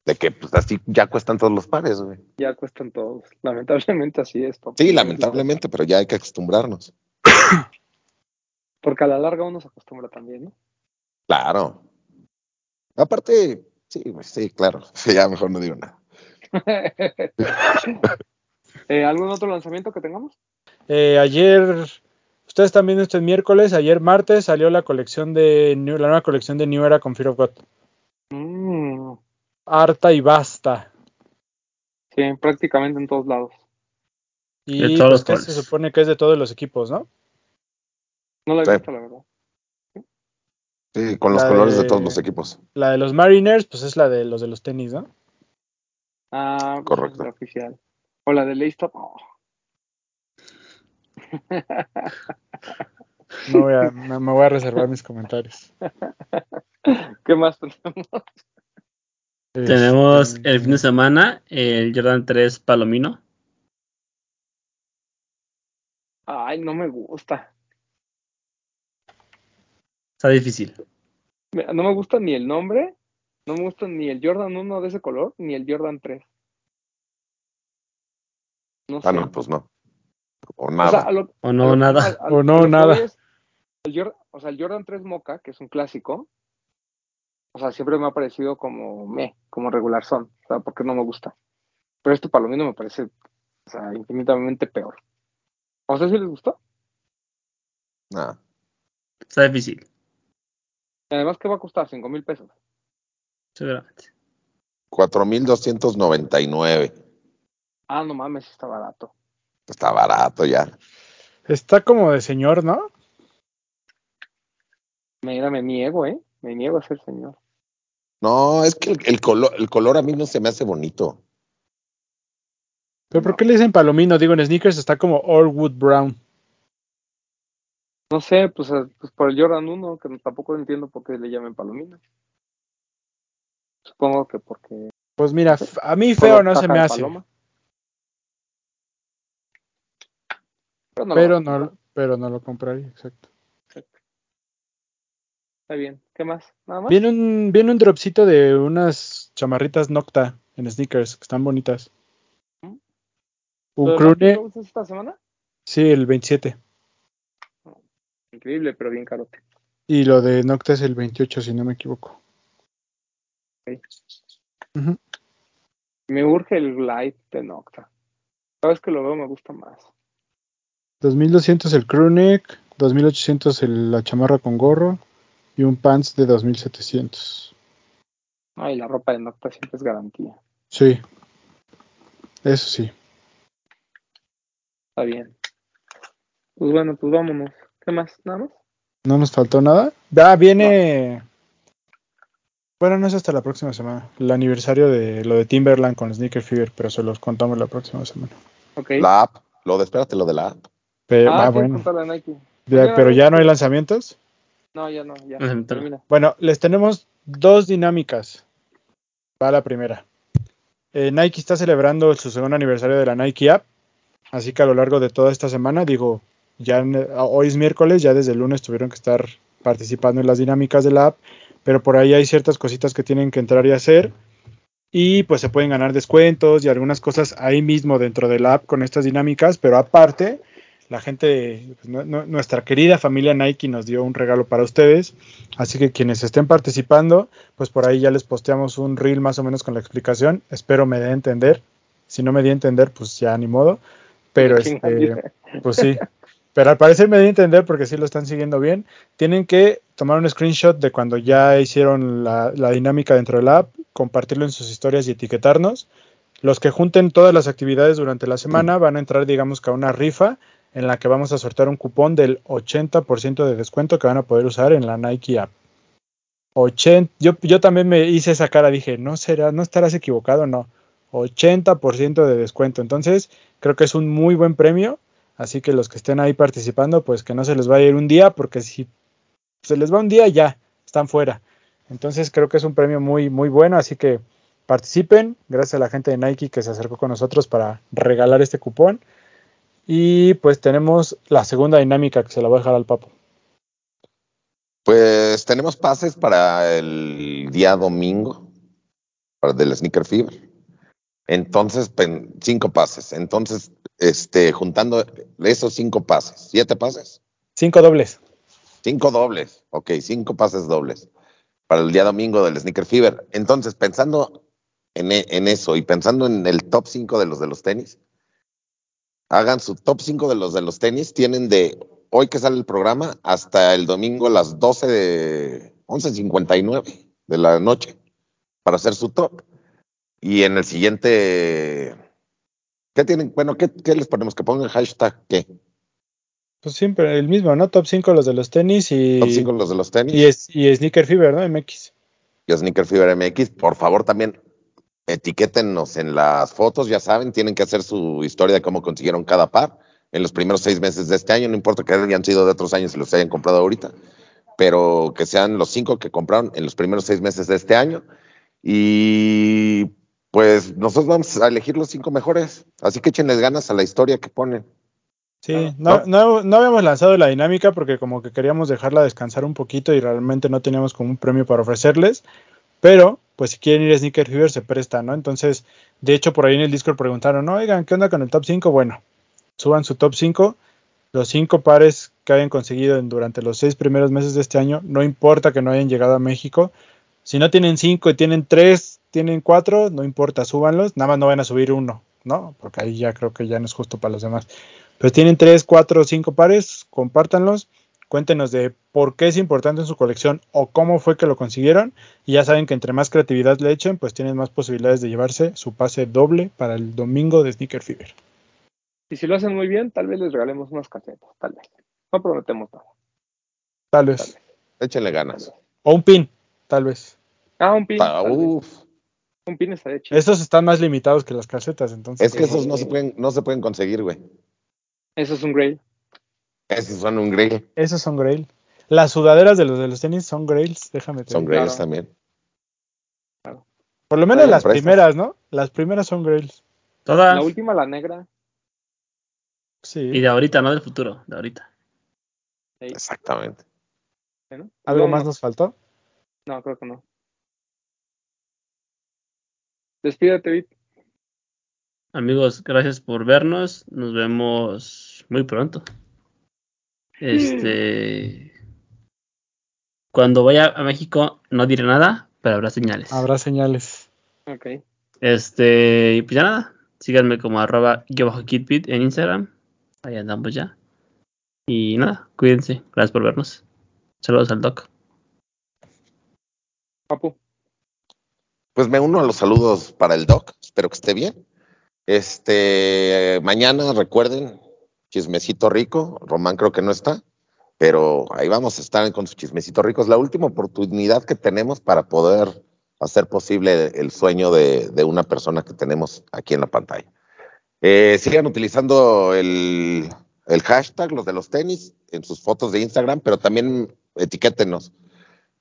De que pues así ya cuestan todos los pares, güey. Ya cuestan todos. Lamentablemente así es. papá. Sí, lamentablemente, pero ya hay que acostumbrarnos. Porque a la larga uno se acostumbra también, ¿no? Claro. Aparte, sí, sí, claro. Ya mejor no digo nada. Eh, ¿Algún otro lanzamiento que tengamos? Eh, ayer, ustedes están viendo este miércoles, ayer martes salió la colección de New- la nueva colección de New Era con Fear of God. Mm, Harta y basta. sí, prácticamente en todos lados. Y De todos pues, colores. se supone que es de todos los equipos, ¿no? No lo he Sí. visto, la verdad. Sí, con los La colores de... de- todos los equipos. La de los Mariners, pues es la de los de los tenis, ¿no? Ah, Correcto. la oficial. O la de Laystop. Oh, No voy a, me, me voy a reservar mis comentarios. ¿Qué más tenemos? Tenemos Este, el fin de semana el Jordan 3 Palomino. Ay, no me gusta. Está difícil. No me gusta ni el nombre, no me gusta ni el Jordan 1 de ese color, ni el Jordan 3. No sé. Ah, no, pues no. O O sea, nada. lo- O no, lo- nada. O no, lo que nada. voy es, el Jordan, o sea, el Jordan 3 Mocha, que es un clásico, o sea, siempre me ha parecido como me, como regular son, o sea, porque no me gusta. Pero este palomino me parece, o sea, infinitamente peor. ¿A ustedes sí les gustó? Nada. Está difícil, Y además, ¿qué va a costar? ¿Cinco mil pesos? Seguramente. 4.299. Ah, no mames, está barato. Está barato ya. Está como de señor, ¿no? Mira, me niego, ¿eh? Me niego a ser señor. No, es que el, el color, el color a mí no se me hace bonito. ¿Pero por qué le dicen palomino? Digo, en sneakers está como Orwood Brown. No sé, pues, eh, pues por el Jordan 1, que tampoco entiendo por qué le llamen palomino. Supongo que porque... Pues mira, a mí feo no se me hace. paloma. Pero no, lo Pero no, pero no lo compraría, exacto. Está bien. ¿Qué más? ¿Nada más? Viene un, viene un dropcito de unas chamarritas Nocta en sneakers, que están bonitas. ¿Mm? Un ¿Lo de crune, esta semana? sí, el 27. Increíble, pero bien carote. Y lo de Nocta es el 28, si no me equivoco. Me urge el Glide de Nocta. Cada vez que lo veo me gusta más. 2200 el crewneck, 2800 el- la chamarra con gorro y un pants de 2700. Ay, la ropa de Nocta siempre es garantía. Sí. Eso sí. Está bien. Pues bueno, pues vámonos. ¿Qué más? ¿Nada más? No nos faltó nada. Ah, viene. Bueno, no es hasta la próxima semana. El aniversario de lo de Timberland con Sneaker Fever, pero se los contamos la próxima semana. La app, lo de espérate, lo de la app. Pero, ah, ah, bueno. contra la Nike. Ya, Ya, pero ya no hay lanzamientos. No, ya no, ya. Termina. Bueno, les tenemos dos dinámicas. Va la primera. Eh, Nike está celebrando su segundo aniversario de la Nike App. Así que a lo largo de toda esta semana, digo, ya hoy es miércoles, ya desde el lunes tuvieron que estar participando en las dinámicas de la app, pero por ahí hay ciertas cositas que tienen que entrar y hacer. Y pues se pueden ganar descuentos y algunas cosas ahí mismo dentro de la app con estas dinámicas, pero aparte, la gente, pues, nu- nu- nuestra querida familia Nike nos dio un regalo para ustedes. Así que quienes estén participando, pues por ahí ya les posteamos un reel más o menos con la explicación. Espero me dé a entender. Si no me di a entender, pues ya ni modo. Pero este, pues sí. Pero al parecer me di a entender porque sí lo están siguiendo bien. Tienen que tomar un screenshot de cuando ya hicieron la, la dinámica dentro de la app, compartirlo en sus historias y etiquetarnos. Los que junten todas las actividades durante la semana van a entrar, digamos que a una rifa en la que vamos a sortear un cupón del 80% de descuento que van a poder usar en la Nike app. 80, yo, yo también me hice esa cara, dije, no será, no estarás equivocado, no. 80% de descuento. Entonces, creo que es un muy buen premio. Así que los que estén ahí participando, pues que no se les vaya a ir un día, porque si se les va un día, ya están fuera. Entonces, creo que es un premio muy, muy bueno. Así que participen. Gracias a la gente de Nike que se acercó con nosotros para regalar este cupón. Y pues tenemos la segunda dinámica que se la voy a dejar al papo. Pues tenemos pases para el día domingo, para del Sneaker Fever. Entonces, cinco pases. Entonces, este, juntando esos cinco pases, siete pases, Cinco dobles. Cinco dobles, ok, cinco pases dobles para el día domingo del Sneaker Fever. Entonces, pensando en, e- en eso y pensando en el top 5 de los de los tenis, hagan su top 5 de los de los tenis, tienen de hoy que sale el programa hasta el domingo a las 12 de 11.59 de la noche para hacer su top. Y en el siguiente, ¿qué tienen? Bueno, ¿qué, qué les ponemos? Que pongan hashtag qué? Pues siempre el mismo, ¿no? Top 5 los de los tenis y, Top 5 los de los tenis. y, es, y Sneaker Fever, ¿no? MX. y Sneaker Fever MX, por favor también etiquétennos en las fotos, ya saben, tienen que hacer su historia de cómo consiguieron cada par en los primeros seis meses de este año, no importa que hayan sido de otros años y los hayan comprado ahorita, pero que sean los cinco que compraron en los primeros seis meses de este año. Y pues nosotros vamos a elegir los cinco mejores, así que échenles ganas a la historia que ponen. Sí, no, no, no habíamos lanzado la dinámica porque como que queríamos dejarla descansar un poquito y realmente no teníamos como un premio para ofrecerles, pero pues si quieren ir a Sneaker Fever se presta, ¿no? Entonces, de hecho por ahí en el Discord preguntaron, no, oigan, ¿qué onda con el top 5? Bueno, suban su top 5, los cinco pares que hayan conseguido en- durante los seis primeros meses de este año, no importa que no hayan llegado a México, si no tienen cinco y tienen tres, tienen cuatro, no importa, súbanlos, nada más no van a subir uno, ¿no? Porque ahí ya creo que ya no es justo para los demás. Pero tienen tres, cuatro o cinco pares, compártanlos, cuéntenos de por qué es importante en su colección o cómo fue que lo consiguieron. Y ya saben que entre más creatividad le echen, pues tienen más posibilidades de llevarse su pase doble para el domingo de Sneaker Fever. Y si lo hacen muy bien, tal vez les regalemos unas casetas, tal vez. No prometemos nada. Tal vez. Échenle ganas. O un pin, tal vez. Ah, un pin. Ah, uf. Un pin estaría chido. Estos están más limitados que las casetas, entonces. Es que esos no se pueden, no se pueden conseguir, güey. Eso es un grail. Esos son un grill, Esos son grail. Las sudaderas de los de los tenis son grails, déjame te son grails Claro. también. Por lo menos las prestas. primeras, ¿no? Las primeras son grails. Todas. La última, la negra. Sí. Y de ahorita, no del futuro, de ahorita. Exactamente. ¿Algo No, más no, nos faltó? No, creo que no. Despídete, Vit. Amigos, gracias por vernos. Nos vemos muy pronto. Este. Cuando vaya a México, no diré nada, pero habrá señales. Habrá señales. Ok. Este, y pues ya nada. Síganme como arroba guion bajo kitbit en Instagram. Ahí andamos ya. Y nada, cuídense. Gracias por vernos. Saludos al doc. Papu. Pues me uno a los saludos para el doc. Espero que esté bien. Este, mañana recuerden, chismecito rico. Román creo que no está, pero ahí vamos a estar con su chismecito rico. Es la última oportunidad que tenemos para poder hacer posible el sueño de, de una persona que tenemos aquí en la pantalla. Eh, sigan utilizando el, el hashtag, los de los tenis, en sus fotos de Instagram, pero también etiquétenos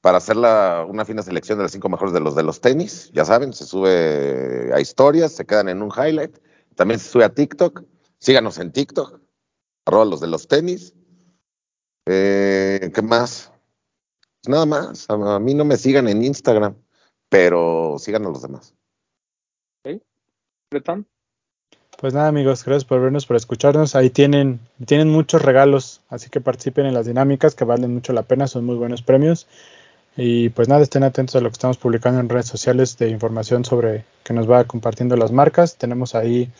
para hacer la, una fina selección de las cinco mejores de los de los tenis. Ya saben, se sube a historias, se quedan en un highlight. También se sube a TikTok. Síganos en TikTok, arroba los de los tenis. Eh, ¿Qué más? Pues nada más. A, a mí no me sigan en Instagram, pero sigan a los demás. Bretón. Pues nada, amigos, gracias por vernos, por escucharnos. Ahí tienen, tienen muchos regalos, así que participen en las dinámicas que valen mucho la pena, son muy buenos premios. Y pues nada, estén atentos a lo que estamos publicando en redes sociales de información sobre que nos va compartiendo las marcas. Tenemos ahí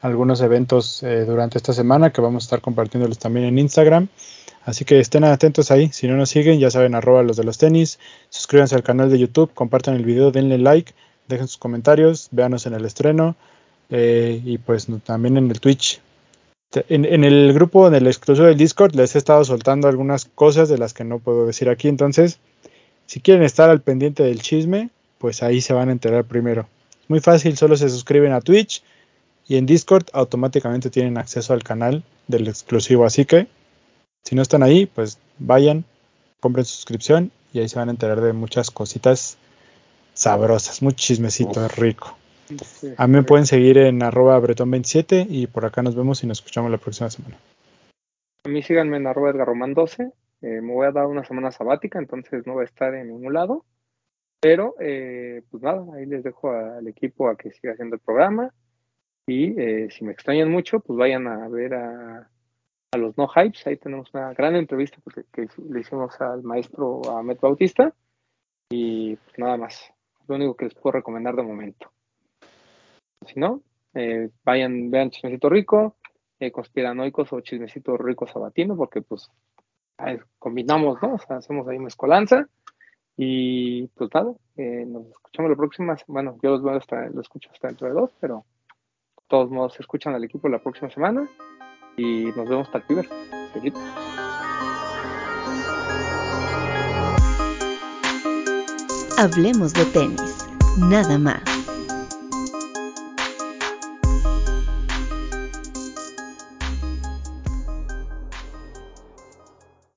algunos eventos eh, durante esta semana que vamos a estar compartiéndolos también en Instagram. Así que estén atentos ahí. Si no nos siguen, ya saben, arroba los de los tenis. Suscríbanse al canal de YouTube, compartan el video, denle like, dejen sus comentarios, véanos en el estreno. Eh, y pues también en el Twitch. En el grupo, en el exclusivo del Discord, les he estado soltando algunas cosas de las que no puedo decir aquí. Entonces, si quieren estar al pendiente del chisme, pues ahí se van a enterar primero. Muy fácil, solo se suscriben a Twitch y en Discord automáticamente tienen acceso al canal del exclusivo. Así que, si no están ahí, pues vayan, compren suscripción y ahí se van a enterar de muchas cositas sabrosas, mucho chismecito rico. A mí me pueden seguir en arroba bretón27 y por acá nos vemos y nos escuchamos la próxima semana. A mí síganme en arroba Edgar Román 12. Eh, me voy a dar una semana sabática, entonces no voy a estar en ningún lado. Pero, eh, pues nada, ahí les dejo al equipo a que siga haciendo el programa. Y eh, si me extrañan mucho, pues vayan a ver a, a los No Hypes. Ahí tenemos una gran entrevista que, le hicimos al maestro Ahmed Bautista. Y pues nada más. Lo único que les puedo recomendar de momento. Si no, eh, vayan, vean Chismecito Rico, Conspiranoicos o Chismecito Rico Sabatino, porque pues combinamos, ¿no? O sea, hacemos ahí mezcolanza. Y pues nada, eh, nos escuchamos la próxima. Bueno, yo los veo hasta, lo escucho hasta dentro de dos, pero de todos modos escuchan al equipo la próxima semana. Y nos vemos hasta el. Hablemos de tenis, nada más.